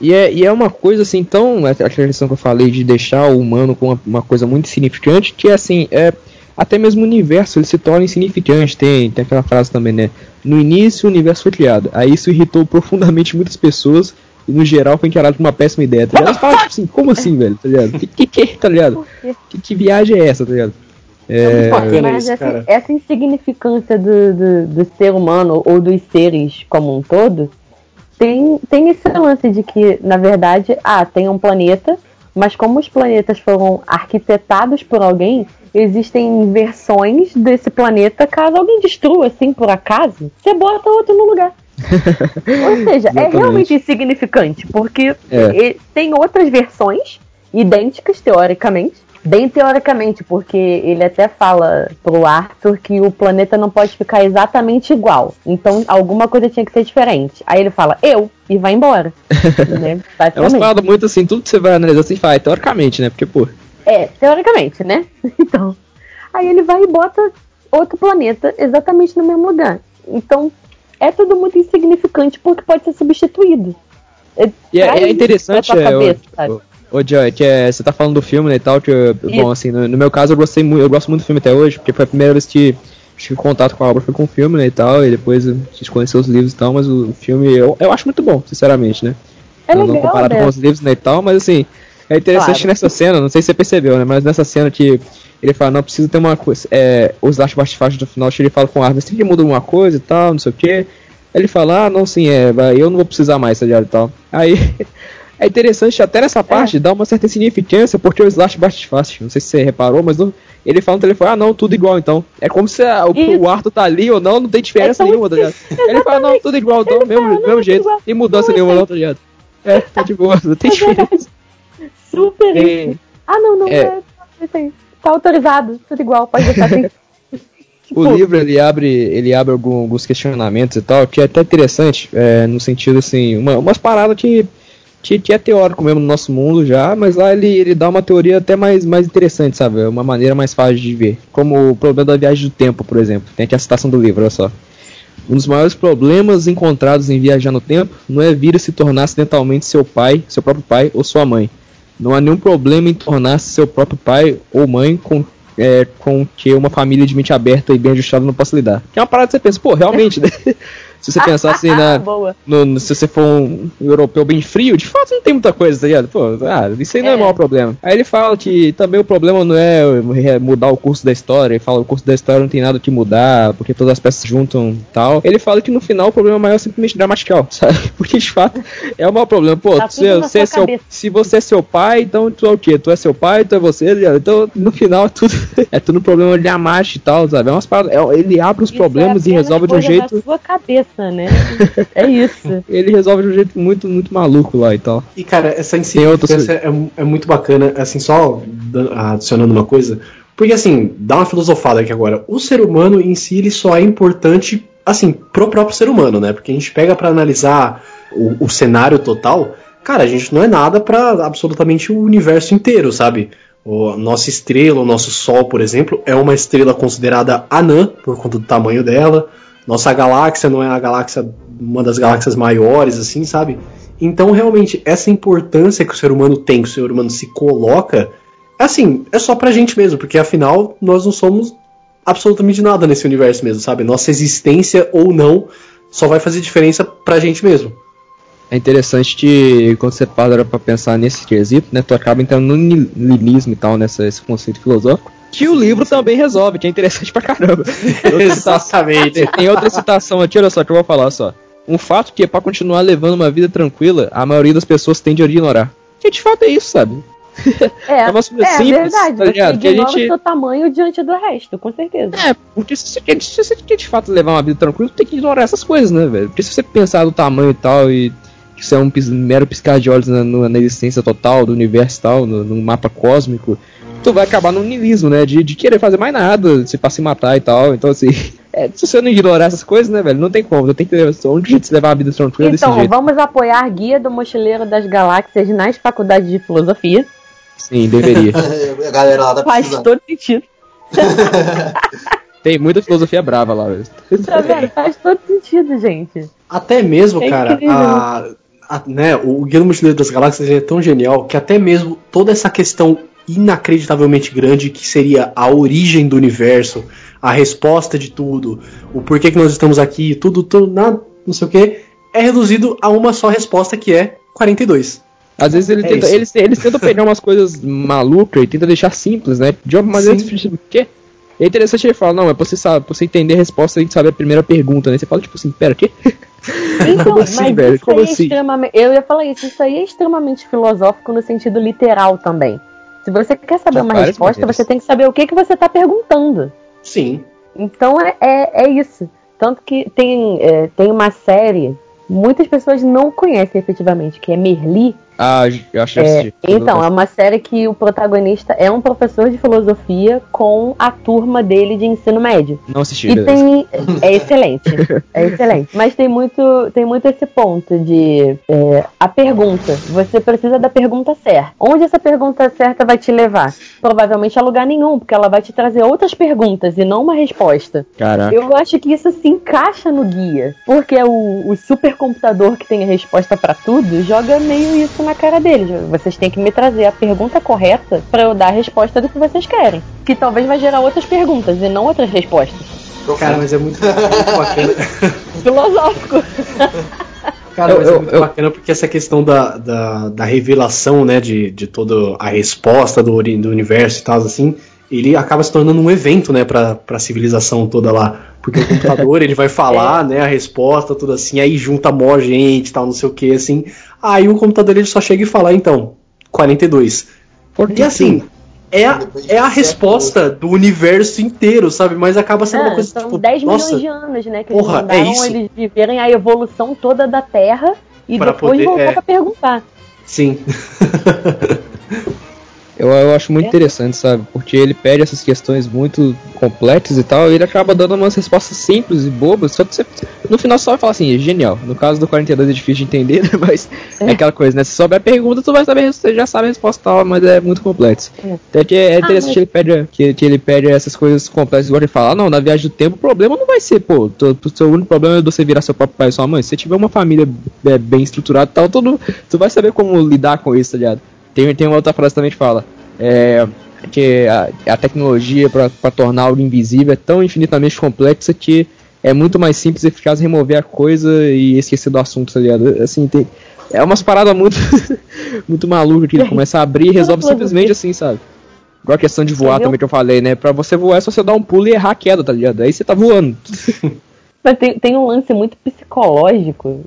S5: E é, e é uma coisa assim, tão. Aquela questão que eu falei de deixar o humano com uma, uma coisa muito significante, que assim, é. Até mesmo o universo ele se torna insignificante. Tem, tem aquela frase também, né? No início o universo foi criado. Aí isso irritou profundamente muitas pessoas. E no geral foi encarado como uma péssima ideia. Tá ligado? Elas falam, tipo assim, como assim, velho? Tá ligado? Que, que, que tá ligado? Que, que viagem é essa, tá ligado?
S1: Muito bacana
S4: Mas
S1: isso,
S4: essa,
S1: cara.
S4: essa insignificância do, do, do ser humano ou dos seres como um todo tem, tem esse lance de que, na verdade, ah, tem um planeta, mas como os planetas foram arquitetados por alguém, existem versões desse planeta, caso alguém destrua, assim, por acaso, você bota outro no lugar. <laughs> Ou seja, é realmente insignificante, porque
S5: É.
S4: tem outras versões idênticas, teoricamente. Bem teoricamente, porque ele até fala pro Arthur que o planeta não pode ficar exatamente igual. Então alguma coisa tinha que ser diferente. Aí ele fala, eu, e vai embora. <laughs> né?
S5: É
S4: Basicamente.
S5: paradas muito assim, tudo que você vai analisar assim, faz, teoricamente, né? Porque, pô,
S4: É, teoricamente, né? <laughs> Então. Aí ele vai e bota outro planeta exatamente no mesmo lugar. Então, é tudo muito insignificante porque pode ser substituído.
S5: E é,
S4: Traz
S5: é interessante,
S4: isso pra tua
S5: é,
S4: cabeça, sabe?
S5: Ô- Joy, que é, você tá falando do filme né, e tal, que, eu- bom, assim, no, no meu caso eu gostei muito, eu gosto muito do filme até hoje, porque foi a primeira vez que tive contato com a obra, foi com o filme, né, e tal, e depois a gente conheceu os livros e tal, mas o filme eu, eu acho muito bom, sinceramente, né.
S4: É
S5: não, não
S4: legal,
S5: comparado
S4: né?
S5: com os livros, né, e tal, mas assim, é interessante
S4: Claro.
S5: nessa cena, não sei se você percebeu, né, mas nessa cena que ele fala, não, precisa ter uma coisa, é, os artefatos do final, ele fala com o Arthur, tem que mudar alguma coisa e tal, não sei o que. Ele fala, ah, não, sim, é, eu não vou precisar mais, tá ligado, e tal. Aí, <laughs> é interessante até nessa parte, dá uma certa significância, porque o Slash bate fácil, não sei se você reparou, mas ele fala no telefone, ah, não, tudo igual, então. É como se a- o, o Arthur tá ali ou não, não tem diferença
S4: É
S5: nenhuma, tá ligado? <laughs> Ele fala, não, tudo igual, então,
S4: Ele
S5: mesmo,
S4: fala,
S5: mesmo jeito,
S4: igual.
S5: tem mudança
S4: Não,
S5: nenhuma
S4: é
S5: não, tá ligado? <laughs> É, tá de boa, não tem
S4: É
S5: diferença.
S4: Super
S5: É.
S4: Ah, não, não,
S5: É.
S4: é. Tá autorizado, tudo igual, pode deixar assim. <laughs>
S5: O
S4: Tipo,
S5: livro ele abre, ele abre alguns questionamentos e tal, que é até interessante, é, no sentido assim, uma, umas paradas que, que é teórico mesmo no nosso mundo já, mas lá ele, ele dá uma teoria até mais, mais interessante, sabe? É Uma maneira mais fácil de ver. Como o problema da viagem do tempo, por exemplo. Tem aqui a citação do livro, olha só. Um dos maiores problemas encontrados em viajar no tempo não é vir se tornar acidentalmente seu pai, seu próprio pai ou sua mãe. Não há nenhum problema em tornar-se seu próprio pai ou mãe com, é, com que uma família de mente aberta e bem ajustada não possa lidar. Que é uma parada que você pensa, pô, realmente, né? <laughs> Se você pensar assim <laughs> na,
S4: Boa.
S5: no- se você for um europeu bem frio, de fato não tem muita coisa, tá ligado? Pô, ah, isso aí não é,
S4: É.
S5: o maior problema. Aí ele fala que também o problema não é é, mudar o curso da história, ele fala que o curso da história não tem nada que mudar, porque todas as peças juntam e tal. Ele fala que no final o problema maior é simplesmente gramatical, <laughs> sabe? Porque de fato é o maior problema. Pô,
S4: Tá
S5: se, você é seu, se você é seu pai, então tu é o quê? Tu é seu pai, tu é você, tá ligado? Então no final é <laughs> tudo, é tudo um problema de amache e tal, sabe? É umas paradas, é- ele abre os
S4: Isso
S5: problemas
S4: é
S5: e resolve de um jeito.
S4: Da sua cabeça, né? É isso. <laughs>
S5: Ele resolve de um jeito muito, muito maluco lá e tal.
S1: E cara, essa insignificância é, é muito bacana, assim, só adicionando uma coisa, porque assim, dá uma filosofada aqui agora. O ser humano em si, ele só é importante, assim, pro próprio ser humano, né? Porque a gente pega pra analisar o, o cenário total, cara, a gente não é nada pra absolutamente o universo inteiro, sabe? O, a nossa estrela, o nosso Sol, por exemplo, é uma estrela considerada anã, por conta do tamanho dela. Nossa galáxia não é a galáxia, uma das galáxias maiores, assim, sabe? Então, realmente, essa importância que o ser humano tem, que o ser humano se coloca, assim, é só pra gente mesmo, porque afinal nós não somos absolutamente nada nesse universo mesmo, sabe? Nossa existência ou não só vai fazer diferença pra gente mesmo.
S5: É interessante que quando você para pra pensar nesse quesito, né, tu acaba entrando no niilismo e tal, nessa, esse conceito filosófico, que o livro também resolve, que é interessante pra caramba. <laughs>
S1: Exatamente. <laughs>
S5: Tem outra citação aqui, olha só, que eu vou falar só. Um fato que é pra continuar levando uma vida tranquila, a maioria das pessoas tende a ignorar. Que de fato é isso, sabe? <laughs>
S4: É,
S5: É coisas
S4: é
S5: simples,
S4: verdade.
S5: tá ligado? Que a
S4: ignora
S5: gente-
S4: o seu tamanho diante do resto, com certeza.
S5: É, porque se você, quer, se você quer de fato levar uma vida tranquila, tem que ignorar essas coisas, né, velho? Porque se você pensar no tamanho e tal, e que isso é um pis- mero piscar de olhos na, na existência total do universo e tal, no, no mapa cósmico, tu vai acabar no niilismo, né? De, de querer fazer mais nada, se pra se matar e tal. Então, assim, <laughs> é, se você não ignorar essas coisas, né, velho? Não tem como. Você tem que levar, o único jeito de se levar a vida tranquila é desse
S4: Então,
S5: jeito.
S4: vamos apoiar Guia do Mochileiro das Galáxias nas faculdades de filosofia.
S5: Sim, deveria. <laughs>
S2: A galera lá tá
S4: Faz
S2: precisando.
S4: todo sentido. <laughs>
S5: tem muita filosofia brava lá, velho.
S4: Tá vendo? Faz todo sentido, gente.
S1: Até mesmo,
S4: É
S1: cara,
S4: incrível.
S1: a, a- né, o Guia do Mochileiro das Galáxias é tão genial que até mesmo toda essa questão inacreditavelmente grande que seria a origem do universo, a resposta de tudo, o porquê que nós estamos aqui, tudo, tudo nada, não sei o que, é reduzido a uma só resposta que é 42.
S5: Às vezes ele
S1: É
S5: tenta- eles, eles tentam <laughs> pegar umas coisas malucas e tentam deixar simples, né? De uma maneira
S1: Sim.
S5: difícil. Quê? É interessante ele falar, não, é pra você, saber, pra você entender a resposta, a gente sabe a primeira pergunta, né? Você fala, tipo assim, pera, quê?
S4: Então, <laughs>
S5: Como assim,
S4: mas
S5: velho?
S4: isso
S5: Como assim?
S4: é extremamente. Eu ia falar isso, isso aí é extremamente filosófico no sentido literal também. Se você quer saber
S5: De
S4: uma resposta,
S5: maneiras.
S4: você tem que saber o que, que você está perguntando.
S1: Sim.
S4: Então é, é, é isso. Tanto que tem, é, tem uma série, muitas pessoas não conhecem efetivamente, que é Merli.
S5: Ah, eu acho que
S4: É, então, é uma série que o protagonista é um professor de filosofia com a turma dele de ensino médio.
S5: Não assisti,
S4: E
S5: beleza.
S4: tem. É excelente. <laughs> É excelente. Mas tem muito, tem muito esse ponto de. é, a pergunta. Você precisa da pergunta certa. Onde essa pergunta certa vai te levar? Provavelmente a lugar nenhum, porque ela vai te trazer outras perguntas e não uma resposta.
S5: Caraca.
S4: Eu acho que isso se encaixa no guia. Porque o, o supercomputador que tem a resposta pra tudo joga meio isso na cara deles. Vocês têm que me trazer a pergunta correta pra eu dar a resposta do que vocês querem. Que talvez vai gerar outras perguntas e não outras respostas.
S1: Cara, mas é muito, muito bacana. <laughs>
S4: Filosófico.
S1: Cara,
S5: Eu-
S1: mas é muito
S5: eu-
S1: bacana porque essa questão da, da, da revelação, né, de, de toda a resposta do, do universo e tal, assim, ele acaba se tornando um evento, né, pra, pra civilização toda lá. Porque o computador, ele vai <laughs> falar, né, a resposta, tudo assim, aí junta mó gente e tal, não sei o que, assim. Aí o computador, ele só chega e fala, então, 42. E assim, é a, é a resposta do universo inteiro, sabe? Mas acaba sendo uma
S4: Ah,
S1: coisa,
S4: são
S1: tipo,
S4: 10
S1: nossa,
S4: milhões de anos, né? Que
S1: porra,
S4: eles mandaram
S1: é isso.
S4: eles viverem a evolução toda da Terra e
S1: Pra
S4: depois
S1: poder-
S4: voltar
S1: é.
S4: pra perguntar.
S1: sim. <laughs>
S5: Eu, eu acho muito
S4: É.
S5: interessante, sabe? Porque ele pede essas questões muito complexas e tal, e ele acaba dando umas respostas simples e bobas, só que você, no final só vai falar assim, genial. No caso do 42 é difícil de entender, né? <laughs> mas é,
S4: É.
S5: aquela coisa, né? Se souber a pergunta, tu vai saber, você já sabe a resposta e tal, mas é muito complexo.
S4: É.
S5: Então que é interessante
S4: mas-
S5: ele pede, que, que ele pede essas coisas complexas, igual ele fala, ah, não, na viagem do tempo o problema não vai ser, pô, o seu único problema é você virar seu próprio pai e sua mãe. Se você tiver uma família é, bem estruturada e tal, tu, tu vai saber como lidar com isso, tá ligado? Tem, tem uma outra frase também que fala, é, que a, a tecnologia para tornar algo invisível é tão infinitamente complexa que é muito mais simples e eficaz remover a coisa e esquecer do assunto, tá ligado? Assim, tem, é umas paradas muito, <laughs> muito malucas que ele começa a abrir e resolve simplesmente assim, sabe? Igual a questão de voar
S4: Entendeu?
S5: também que eu falei, né? Pra você voar é só você dar um pulo e errar a queda, tá ligado? Aí você tá voando. <laughs>
S4: Mas tem, tem um lance muito psicológico,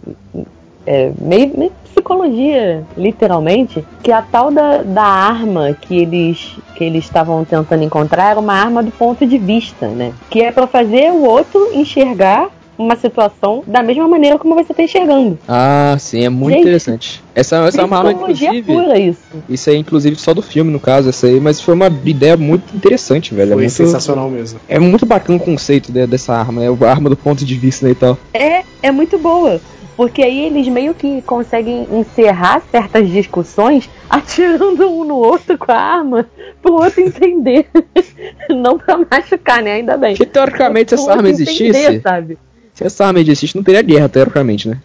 S4: é, meio, meio psicologia, literalmente, que a tal da, da arma que eles que eles estavam tentando encontrar era uma arma do ponto de vista, né? Que é pra fazer o outro enxergar uma situação da mesma maneira como você tá enxergando.
S5: Ah, sim, é muito
S4: Gente,
S5: interessante. Essa, essa é uma arma,
S4: Psicologia
S5: inclusive.
S4: pura isso.
S5: Isso aí, inclusive, só do filme, no caso, essa aí, mas foi uma ideia muito interessante, velho. é
S1: Foi
S5: muito,
S1: sensacional mesmo.
S5: É muito bacana o conceito de- dessa arma, né? A arma do ponto de vista né, e tal.
S4: É, é muito boa. Porque aí eles meio que conseguem encerrar certas discussões <laughs> atirando um no outro com a arma pro outro entender. <laughs> Não pra machucar, né? Ainda bem.
S5: Porque teoricamente, se essa arma
S4: outro entender,
S5: existisse,
S4: sabe?
S5: se essa arma existisse, não teria guerra, teoricamente, né?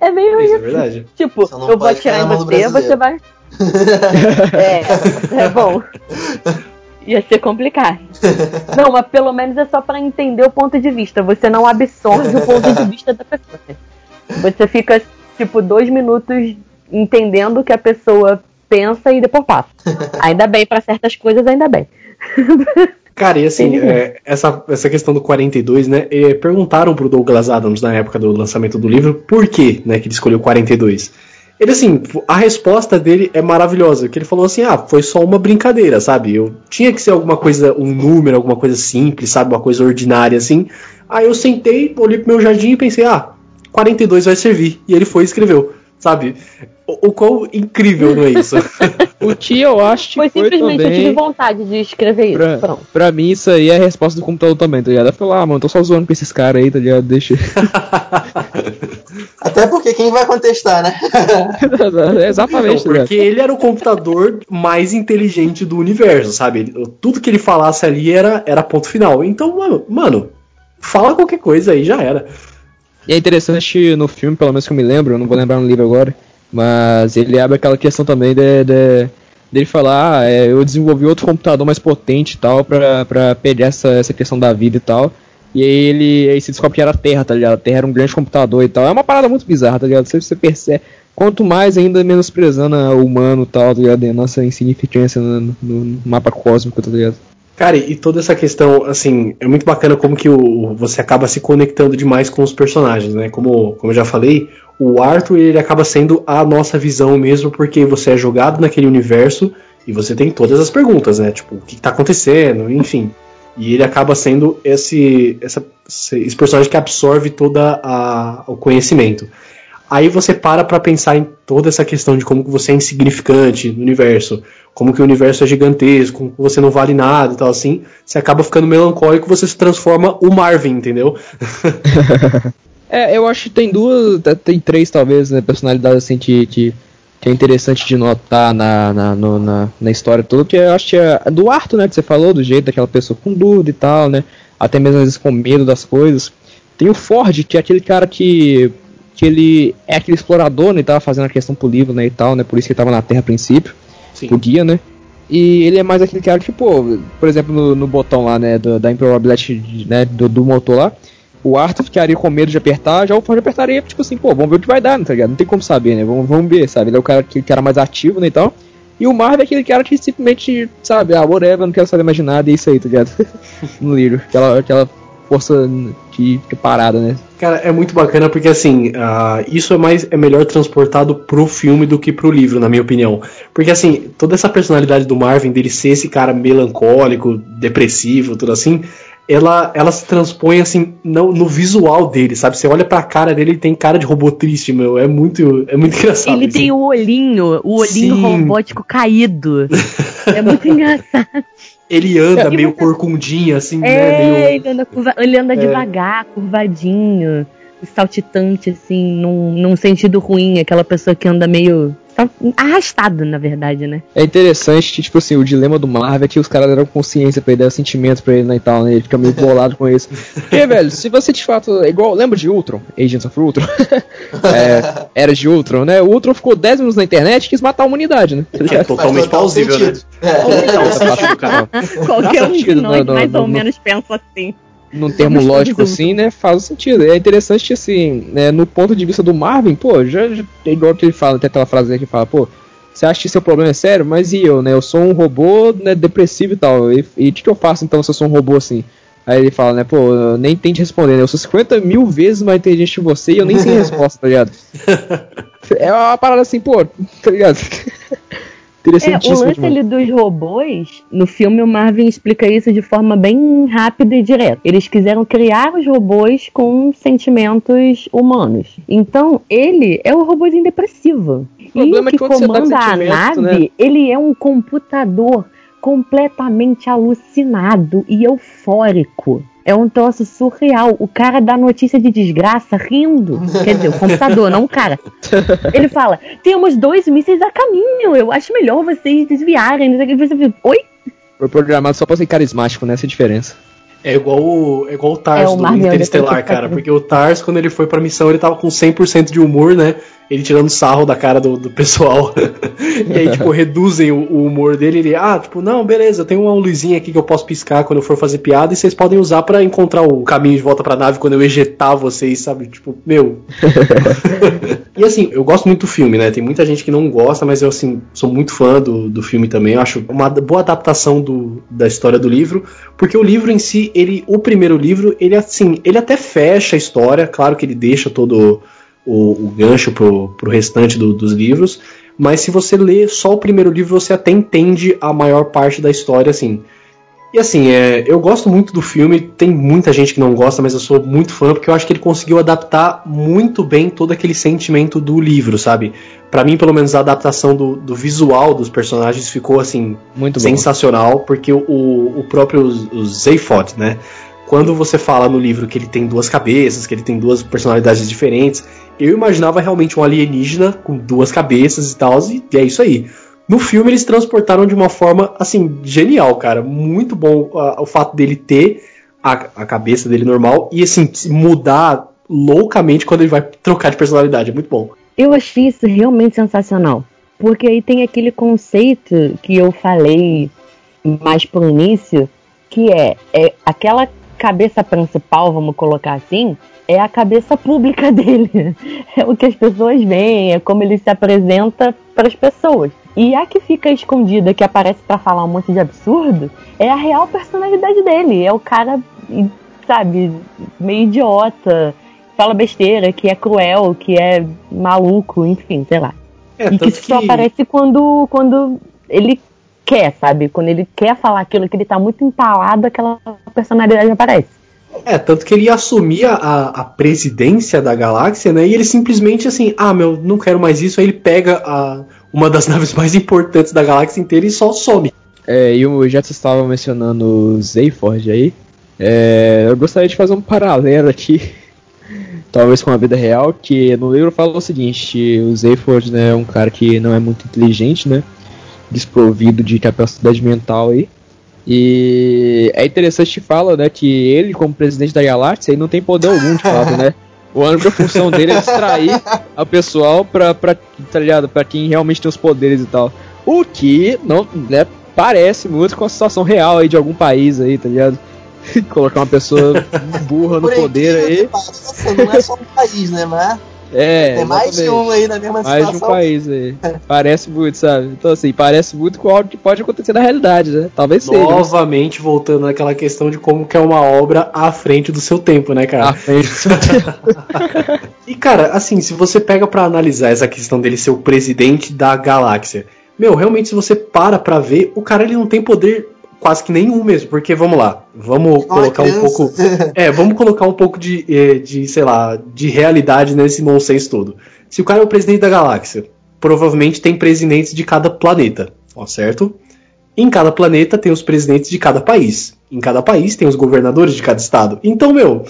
S4: É meio
S1: Isso é
S4: isso.
S1: verdade.
S4: Tipo, eu vou atirar em você, você vai. é, é bom. <laughs> Ia ser complicado. Não, mas pelo menos é só pra entender o ponto de vista. Você não absorve o ponto de vista da pessoa. Você fica, tipo, dois minutos entendendo o que a pessoa pensa e depois passa. <laughs> Ainda bem, pra certas coisas, ainda bem. <laughs>
S1: Cara, e assim, é, essa, essa questão do 42, né? é, perguntaram pro Douglas Adams na época do lançamento do livro por que, né, que ele escolheu 42. Ele, assim, a resposta dele é maravilhosa. Que ele falou assim: ah, foi só uma brincadeira, sabe? Eu tinha que ser alguma coisa, um número, alguma coisa simples, sabe? Uma coisa ordinária, assim. Aí eu sentei, olhei pro meu jardim e pensei: ah, 42 vai servir. E ele foi e escreveu, sabe? O, o quão incrível não é isso? <laughs>
S5: O tio, eu acho que
S4: Foi
S5: foi,
S4: simplesmente eu tive
S5: também...
S4: vontade de escrever isso.
S5: Pra,
S4: Pronto.
S5: pra mim, isso aí é a resposta do computador também, tá ligado? Eu falei, ah, mano, tô só zoando com esses caras aí, tá ligado? Deixa. <laughs>
S2: Até porque quem vai contestar, né?
S5: É <laughs> Exatamente,
S1: Não,
S5: tá
S1: porque ele era o computador mais inteligente do universo, sabe? Tudo que ele falasse ali era, era ponto final. Então, mano, mano, fala qualquer coisa aí, já era.
S5: E é interessante no filme, pelo menos que eu me lembro, eu não vou lembrar no livro agora, mas ele abre aquela questão também de, de- dele falar, ah, é, eu desenvolvi outro computador mais potente e tal, pra, pra pegar essa, essa questão da vida e tal. E aí ele aí se descobre que era a Terra, tá ligado? A Terra era um grande computador e tal. É uma parada muito bizarra, tá ligado? Você, você percebe. Quanto mais ainda menosprezando o humano e tal, tá ligado? E a nossa insignificância no, no mapa cósmico, tá ligado?
S1: Cara, e toda essa questão, assim, é muito bacana como que o, você acaba se conectando demais com os personagens, né? Como, como eu já falei, o Arthur ele acaba sendo a nossa visão mesmo, porque você é jogado naquele universo e você tem todas as perguntas, né? Tipo, o que tá acontecendo, enfim. E ele acaba sendo esse, essa, esse personagem que absorve toda a, o conhecimento. Aí você para pra pensar em toda essa questão de como você é insignificante no universo, como que o universo é gigantesco, como você não vale nada e tal assim, você acaba ficando melancólico você se transforma o Marvin, entendeu? <laughs>
S5: É, eu acho que tem duas, tem três talvez, né, personalidades assim que, que, que é interessante de notar na, na, no- na, na história toda, que eu acho que é do Arthur, né, que você falou, do jeito daquela pessoa com dúvida e tal, né, até mesmo às vezes com medo das coisas. Tem o Ford, que é aquele cara que, que ele é aquele explorador, né, e tava fazendo a questão pro livro, né, e tal, né, por isso que ele tava na Terra a princípio,
S1: Sim.
S5: o guia, né, e ele é mais aquele cara que, pô, por exemplo, no, no botão lá, né, do- da improbabilidade, né, do, do motor lá, o Arthur ficaria com medo de apertar, já o Ford apertaria, tipo assim, pô, vamos ver o que vai dar, né, tá ligado? Não tem como saber, né? Vamos, vamos ver, sabe? Ele é o cara que, que era mais ativo, né, e tal. E o Marvel é aquele cara que simplesmente, sabe, ah, whatever, não quero saber mais de nada, e é isso aí, tá ligado? <laughs> no livro. Aquela, aquela força de parada, né?
S1: Cara, é muito bacana porque assim, ah, isso é mais é melhor transportado pro filme do que pro livro, na minha opinião. Porque assim, toda essa personalidade do Marvin, dele ser esse cara melancólico, depressivo, tudo assim, ela, ela se transpõe assim no, no visual dele, sabe? Você olha pra cara dele, ele tem cara de robô triste, meu. É muito, é muito engraçado.
S4: Ele
S1: isso.
S4: tem o olhinho, o olhinho
S1: Sim.
S4: robótico caído. é muito <laughs> engraçado.
S1: Ele anda
S4: E
S1: meio
S4: você-
S1: corcundinho, assim, né?
S4: É,
S1: Meio...
S4: ele anda, curva, ele anda
S1: É.
S4: devagar, curvadinho, saltitante, assim, num, num sentido ruim, aquela pessoa que anda meio. Tá arrastado, na verdade, né?
S5: É interessante que, tipo assim, o dilema do Marvel é que os caras deram consciência pra ele, deram sentimento pra ele né, e tal, né? Ele fica meio bolado com isso. Porque, velho, se você de fato. É igual. Lembra de Ultron? Agents of Ultron? <laughs> é, era de Ultron, né? O Ultron ficou 10 minutos na internet e quis matar a humanidade, né?
S1: É totalmente
S2: total
S1: plausível, né?
S2: É.
S4: Qualquer um de nós, mais ou menos, pensa assim.
S5: Num termo lógico assim, né, faz sentido. É interessante assim, né, no ponto de vista do Marvin, pô, já, já é igual que ele fala, tem aquela frase aí que fala, pô, você acha que seu problema é sério? Mas e eu, né, eu sou um robô, né, depressivo e tal, e e o que, que eu faço então se eu sou um robô assim? Aí ele fala, né, pô, eu nem tente responder, né, eu sou 50 mil vezes mais inteligente que você e eu nem sei a resposta, tá ligado? <laughs> É uma parada assim, pô, tá ligado?
S4: É, o lance ali dos robôs, no filme o Marvin explica isso de forma bem rápida e direta. Eles quiseram criar os robôs com sentimentos humanos. Então, ele é o robôzinho depressivo. E
S5: problema
S4: o
S5: é
S4: que
S5: com
S4: comanda a
S5: sentimento,
S4: nave,
S5: né?
S4: ele é um computador completamente alucinado e eufórico. É um troço surreal. O cara dá notícia de desgraça rindo. Quer dizer, o computador, não o cara. Ele fala: temos dois mísseis a caminho. Eu acho melhor vocês desviarem. não sei o que. Você fica, Oi?
S5: Foi programado só pra ser carismático, né, essa é diferença.
S1: É igual o, é igual o Tars
S4: É, o
S1: do
S4: Marvel
S1: Interestelar, cara. Porque o Tars, quando ele foi pra missão, ele tava com 100% de humor, né? Ele tirando sarro da cara do, do pessoal. <laughs> e aí, tipo, reduzem o, o humor dele. Ele, ah, tipo, não, beleza, tem uma luzinha aqui que eu posso piscar quando eu for fazer piada e vocês podem usar pra encontrar o caminho de volta pra nave quando eu ejetar vocês, sabe? Tipo, meu. <laughs> e assim, eu gosto muito do filme, né? Tem muita gente que não gosta, mas eu, assim, sou muito fã do, do filme também. Eu acho uma boa adaptação do, da história do livro, porque o livro em si, ele, o primeiro livro, ele assim, ele até fecha a história, claro que ele deixa todo o, o gancho pro, pro restante do, dos livros. Mas se você lê só o primeiro livro, você até entende a maior parte da história, assim. E assim, é, eu gosto muito do filme, tem muita gente que não gosta, mas eu sou muito fã porque eu acho que ele conseguiu adaptar muito bem todo aquele sentimento do livro, sabe? Para mim, pelo menos, a adaptação do, do, visual dos personagens ficou assim
S5: muito
S1: sensacional, porque o, o próprio o Zayfod, né? Quando você fala no livro que ele tem duas cabeças, que ele tem duas personalidades diferentes, eu imaginava realmente um alienígena com duas cabeças e tal, e é isso aí. No filme eles transportaram de uma forma, assim, genial, cara. Muito bom uh, o fato dele ter a, a, cabeça dele normal e, assim, mudar loucamente quando ele vai trocar de personalidade. É muito bom.
S4: Eu achei isso realmente sensacional. Porque aí tem aquele conceito que eu falei mais pro início, que é, é aquela cabeça principal, vamos colocar assim, é a cabeça pública <laughs> dele. É o que as pessoas veem, é como ele se apresenta para as pessoas. E a que fica escondida, que aparece para falar um monte de absurdo, é a real personalidade dele. É o cara, sabe, meio idiota, fala besteira, que é cruel, que é maluco, enfim, sei lá. É, e que só que... aparece quando, quando ele quer, sabe? Quando ele quer falar aquilo que ele tá muito empalado, aquela personalidade aparece.
S1: É, tanto que ele ia assumir a, a presidência da galáxia, né? E ele simplesmente assim, ah, meu, não quero mais isso. Aí ele pega a, uma das <laughs> naves mais importantes da galáxia inteira e só some.
S5: É, e o já estava mencionando o Zayford aí. É, eu gostaria de fazer um paralelo aqui, <laughs> talvez com a vida real, que no livro fala o seguinte, o Zayford né, é um cara que não é muito inteligente, né? Desprovido de capacidade mental aí. E é interessante que fala, né, que ele, como presidente da galáxia, ele não tem poder algum de fato, né? A única função dele é distrair a pessoal pra, pra, tá ligado? pra quem realmente tem os poderes e tal. O que não né, parece muito com a situação real aí de algum país aí, tá ligado? <laughs> Colocar uma pessoa burra no poder aí.
S2: não é só um país, né? Mas
S5: é,
S2: Tem mais de um aí na mesma
S5: mais situação. Mais de um país aí. parece muito, sabe? Então, assim, parece muito com algo que pode acontecer na realidade, né? Talvez seja.
S1: Novamente, voltando naquela questão de como que é uma obra à frente do seu tempo, né, cara? À frente do seu tempo. <laughs> e, cara, assim, se você pega para analisar essa questão dele ser o presidente da galáxia, meu, realmente, se você para pra ver, o cara ele não tem poder quase que nenhum mesmo, porque vamos lá, vamos colocar um pouco, é, vamos colocar um pouco de, eh, de, sei lá, de realidade nesse nonsense todo. Se o cara é o presidente da galáxia, provavelmente tem presidentes de cada planeta, ó, certo? Em cada planeta tem os presidentes de cada país. Em cada país tem os governadores de cada estado. Então, meu,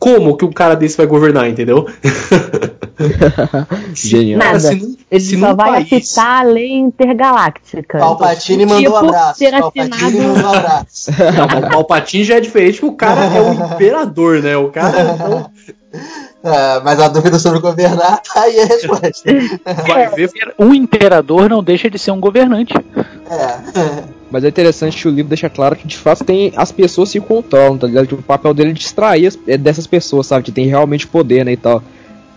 S1: como que um cara desse vai governar, entendeu? <laughs>
S4: Genial. Nada. Se, Ele se só vai país... apitar a lei intergaláctica.
S2: Palpatine mandou tipo, um abraço. Palpatine mandou um abraço. <laughs>
S1: Não, o Palpatine já é diferente, porque o cara é o <laughs> imperador, né? O cara não...
S2: É, mas a dúvida sobre governar, tá aí a resposta.
S3: Vai ver, um imperador não deixa de ser um governante. É.
S5: Mas é interessante que o livro deixa claro que de fato tem as pessoas se controlam, tá ligado? Que o papel dele é distrair as, é dessas pessoas, sabe? Que tem realmente poder, né? E tal.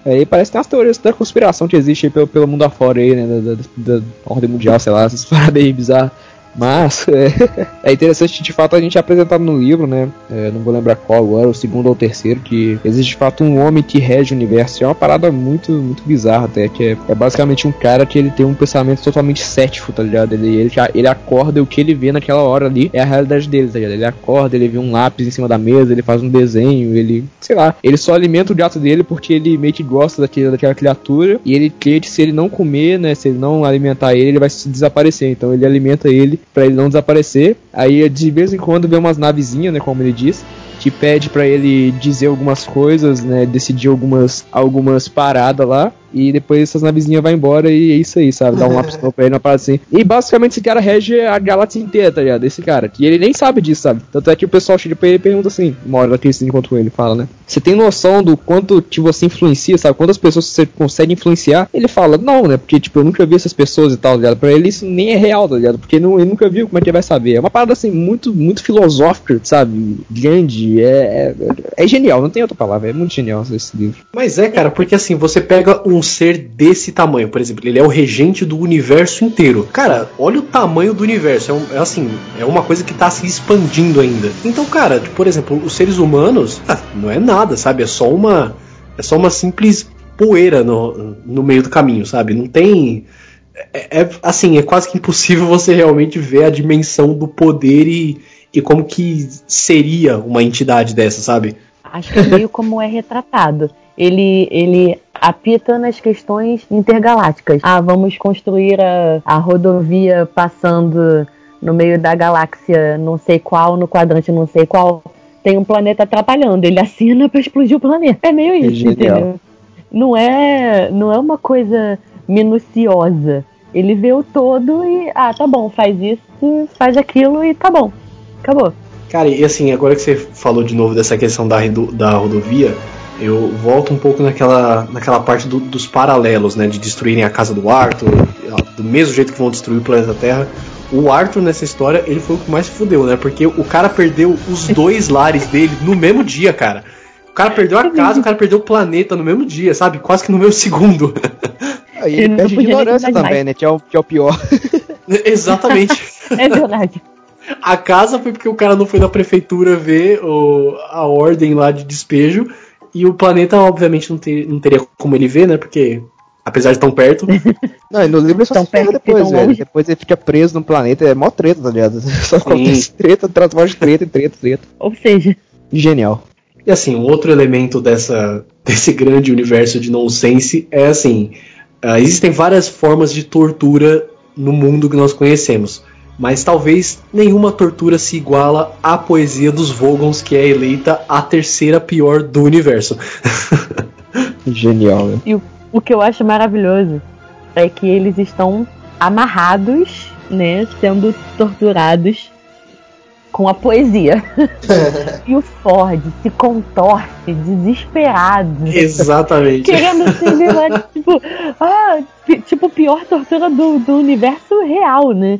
S5: Aí parece que tem as teorias da conspiração que existe pelo, pelo mundo afora aí, né? Da, da, da ordem mundial, sei lá, essas <laughs> paradas aí bizarras. Mas <laughs> é, é, interessante de fato a gente apresentar no livro, né? É, não vou lembrar qual agora, o segundo ou o terceiro, que existe de fato um homem que rege o universo. É uma parada muito, muito bizarra até, que é, é basicamente um cara que ele tem um pensamento totalmente cético, tá ligado? Ele, ele, ele acorda e o que ele vê naquela hora ali é a realidade dele, tá ligado? Ele acorda, ele vê um lápis em cima da mesa, ele faz um desenho, ele, sei lá, ele só alimenta o gato dele porque ele meio que gosta daquele, daquela criatura e ele quer que se ele não comer, né, se ele não alimentar ele, ele vai se desaparecer. Então ele alimenta ele para ele não desaparecer. Aí de vez em quando vê umas navezinhas, né, como ele diz, que pede para ele dizer algumas coisas, né, decidir algumas algumas paradas lá. E depois essas navezinhas vai embora e é isso aí, sabe? Dá um lápis <laughs> pra ele, uma parada assim. E basicamente esse cara rege a galáxia inteira, tá ligado? Esse cara. E ele nem sabe disso, sabe? Tanto é que o pessoal chega pra ele e pergunta assim, uma hora que ele encontra ele fala, né? Você tem noção do quanto que você influencia, sabe? Quantas pessoas você consegue influenciar? Ele fala, não, né? Porque, tipo, eu nunca vi essas pessoas e tal, tá ligado? Pra ele isso nem é real, tá ligado? Porque não, ele nunca viu, como é que ele vai saber? É uma parada, assim, muito, muito filosófica, sabe? Grande, é, é, é genial, não tem outra palavra, é muito genial esse livro.
S1: Mas é, cara, porque assim, você pega um ser desse tamanho, por exemplo, ele é o regente do universo inteiro. Cara, olha o tamanho do universo, é, um, é assim, é uma coisa que tá se expandindo ainda. Então, cara, por exemplo, os seres humanos, ah, não é nada, sabe? É só uma é só uma simples poeira no, no meio do caminho, sabe? Não tem. É, é, assim, é quase que impossível você realmente ver a dimensão do poder e, e como que seria uma entidade dessa, sabe?
S4: Acho que é meio como é retratado. Ele, ele apita nas questões intergalácticas. Ah, vamos construir a, a rodovia passando no meio da galáxia não sei qual, no quadrante não sei qual. Tem um planeta atrapalhando. Ele assina para explodir o planeta. É meio isso,
S5: Genial.
S4: entendeu? Não é, não é uma coisa minuciosa. Ele vê o todo e, ah, tá bom, faz isso, faz aquilo e tá bom. Acabou.
S1: Cara, e assim, agora que você falou de novo dessa questão da, da rodovia, eu volto um pouco naquela, naquela parte do- dos paralelos, né? De destruírem a casa do Arthur, do mesmo jeito que vão destruir o planeta Terra. O Arthur nessa história, ele foi o que mais se fudeu, né? Porque o cara perdeu os <laughs> dois lares dele no mesmo dia, cara. O cara perdeu a casa, o cara perdeu o planeta no mesmo dia, sabe? Quase que no mesmo segundo.
S5: Aí
S4: Ele
S5: ele
S4: não
S5: perde ignorância também,
S4: mais.
S5: né? Que é, o, que é o pior. <laughs>
S1: Exatamente. <laughs>
S4: É verdade.
S1: A casa foi porque o cara não foi na prefeitura ver o- a ordem lá de despejo. E o planeta, obviamente, não, ter- não teria como ele ver, né? Porque, apesar de tão perto. <laughs>
S5: Não, e no livro ele só
S4: Tão
S5: se ferra
S4: perto,
S5: depois,
S4: tão
S5: velho.
S4: longe.
S5: Depois ele fica preso no planeta, é mó treta, tá ligado? <laughs> Só acontece treta, transforma de treta treta, treta.
S4: Ou seja,
S5: Genial.
S1: E assim, um outro elemento dessa, <laughs> desse grande universo de nonsense é assim: ah, existem várias formas de tortura no mundo que nós conhecemos. Mas talvez nenhuma tortura se iguala à poesia dos Vogons, que é eleita a terceira pior do universo. <laughs>
S5: Genial, velho.
S4: o que eu acho maravilhoso é que eles estão amarrados, né, sendo torturados com a poesia. <laughs> e o Ford se contorce desesperado.
S1: Exatamente.
S4: Querendo se virar, tipo, ah, tipo, pior tortura do, do universo real, né?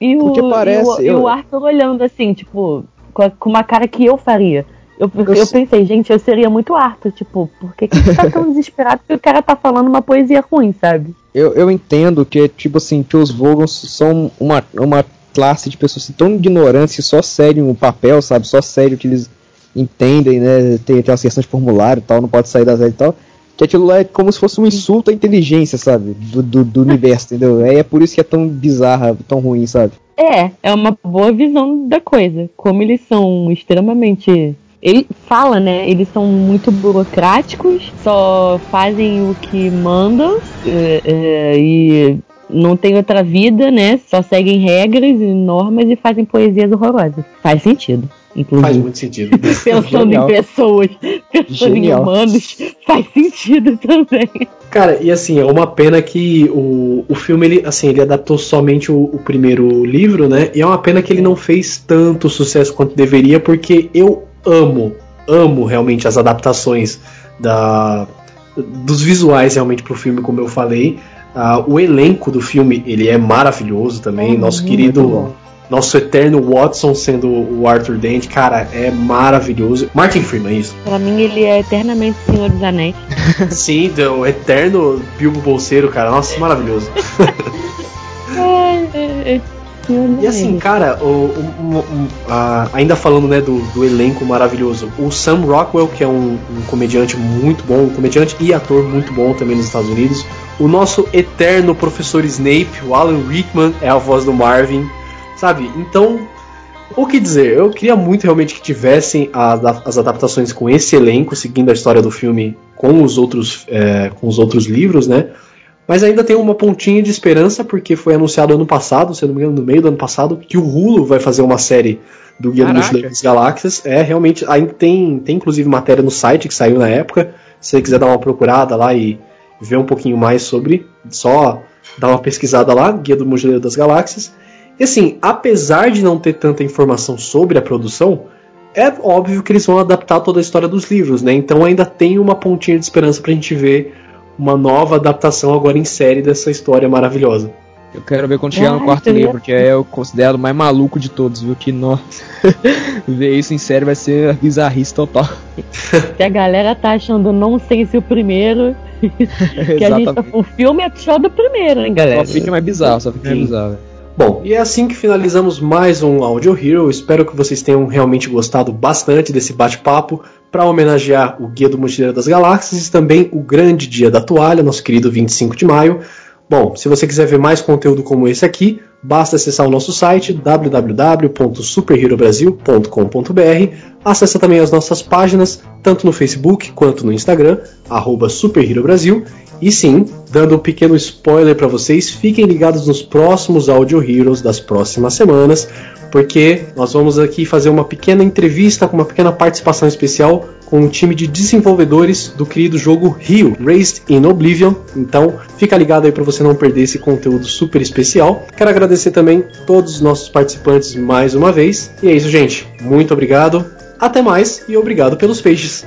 S4: E o,
S5: Porque parece,
S4: e o, e
S5: eu-
S4: o Arthur olhando assim, tipo, com, a- com uma cara que eu faria. Eu, eu,
S5: Eu
S4: pensei, gente, eu seria muito Arthur, tipo, por que, que ele tá tão <laughs> desesperado que o cara tá falando uma poesia ruim, sabe?
S5: Eu, eu entendo que, tipo assim, que os Vogons são uma, uma classe de pessoas assim, tão ignorantes que só seguem o papel, sabe? Só seguem o que eles entendem, né? Tem aquelas questões de formulário e tal, não pode sair das regras e tal. Que aquilo lá é como se fosse um insulto à inteligência, sabe? Do, do, do universo, entendeu? É, é por isso que é tão bizarra, tão ruim, sabe?
S4: É, é uma boa visão da coisa. Como eles são extremamente. Ele fala, né? Eles são muito burocráticos, só fazem o que mandam é, é, e não tem outra vida, né? Só seguem regras e normas e fazem poesias horrorosas. Faz sentido,
S1: Faz
S4: inclusive.
S1: muito sentido. <laughs>
S4: Pensando
S5: Genial.
S4: em pessoas, pensando
S5: Genial.
S4: em humanos, faz sentido também.
S1: Cara, e assim, é uma pena que o, o filme, ele, assim, ele adaptou somente o, o primeiro livro, né? E é uma pena que ele não fez tanto sucesso quanto deveria, porque eu amo, amo realmente as adaptações da, dos visuais realmente pro filme, como eu falei. Ah, o elenco do filme, ele é maravilhoso também.
S4: Uhum,
S1: Nosso querido. Nosso eterno Watson sendo o Arthur Dent, cara, é maravilhoso. Martin Freeman, isso.
S4: Pra mim, ele é eternamente Senhor dos Anéis. <laughs> <laughs>
S1: Sim, o eterno Bilbo Bolseiro, cara. Nossa, maravilhoso. <laughs>
S4: Ai, é, é
S1: E assim, cara, o, o- o- o- a- ainda falando né, do, do elenco maravilhoso, o Sam Rockwell, que é um, um comediante muito bom, um comediante e ator muito bom também nos Estados Unidos. O nosso eterno professor Snape, o Alan Rickman, é a voz do Marvin, sabe? Então, o que dizer? Eu queria muito realmente que tivessem as, as adaptações com esse elenco, seguindo a história do filme com os outros, é, com os outros livros, né? Mas ainda tem uma pontinha de esperança, porque foi anunciado ano passado, se eu não me engano, no meio do ano passado, que o Hulu vai fazer uma série do Guia do. Mochileiro das Galáxias. É, realmente, ainda tem, tem inclusive matéria no site que saiu na época. Se você quiser dar uma procurada lá e ver um pouquinho mais sobre, só dar uma pesquisada lá, Guia do Mochileiro das Galáxias. E assim, apesar de não ter tanta informação sobre a produção, é óbvio que eles vão adaptar toda a história dos livros, né? Então ainda tem uma pontinha de esperança pra gente ver uma nova adaptação agora em série dessa história maravilhosa.
S5: Eu quero ver quando chegar no
S4: Ai,
S5: quarto
S4: seria-
S5: livro, que é o considerado o mais maluco de todos, viu? Que nossa. <laughs> ver isso em série vai ser bizarrice total.
S4: Se a galera tá achando nonsense o primeiro, <laughs> que a gente tá, o filme é pior do primeiro, hein, galera?
S5: Só fica mais bizarro, só fica mais bizarro.
S1: Bom, e é assim que finalizamos mais um Audio Hero. Espero que vocês tenham realmente gostado bastante desse bate-papo para homenagear o Guia do Mochileiro das Galáxias e também o grande dia da toalha, nosso querido 25 de maio. Bom, se você quiser ver mais conteúdo como esse aqui, basta acessar o nosso site www.superherobrasil.com.br. Acesse também as nossas páginas, tanto no Facebook quanto no Instagram, arroba Brasil. E sim, dando um pequeno spoiler para vocês, fiquem ligados nos próximos Audio Heroes das próximas semanas, porque nós vamos aqui fazer uma pequena entrevista com uma pequena participação especial com um time de desenvolvedores do querido jogo Rio, Raised in Oblivion. Então, fica ligado aí para você não perder esse conteúdo super especial. Quero agradecer também todos os nossos participantes mais uma vez. E é isso, gente. Muito obrigado. Até mais e obrigado pelos peixes.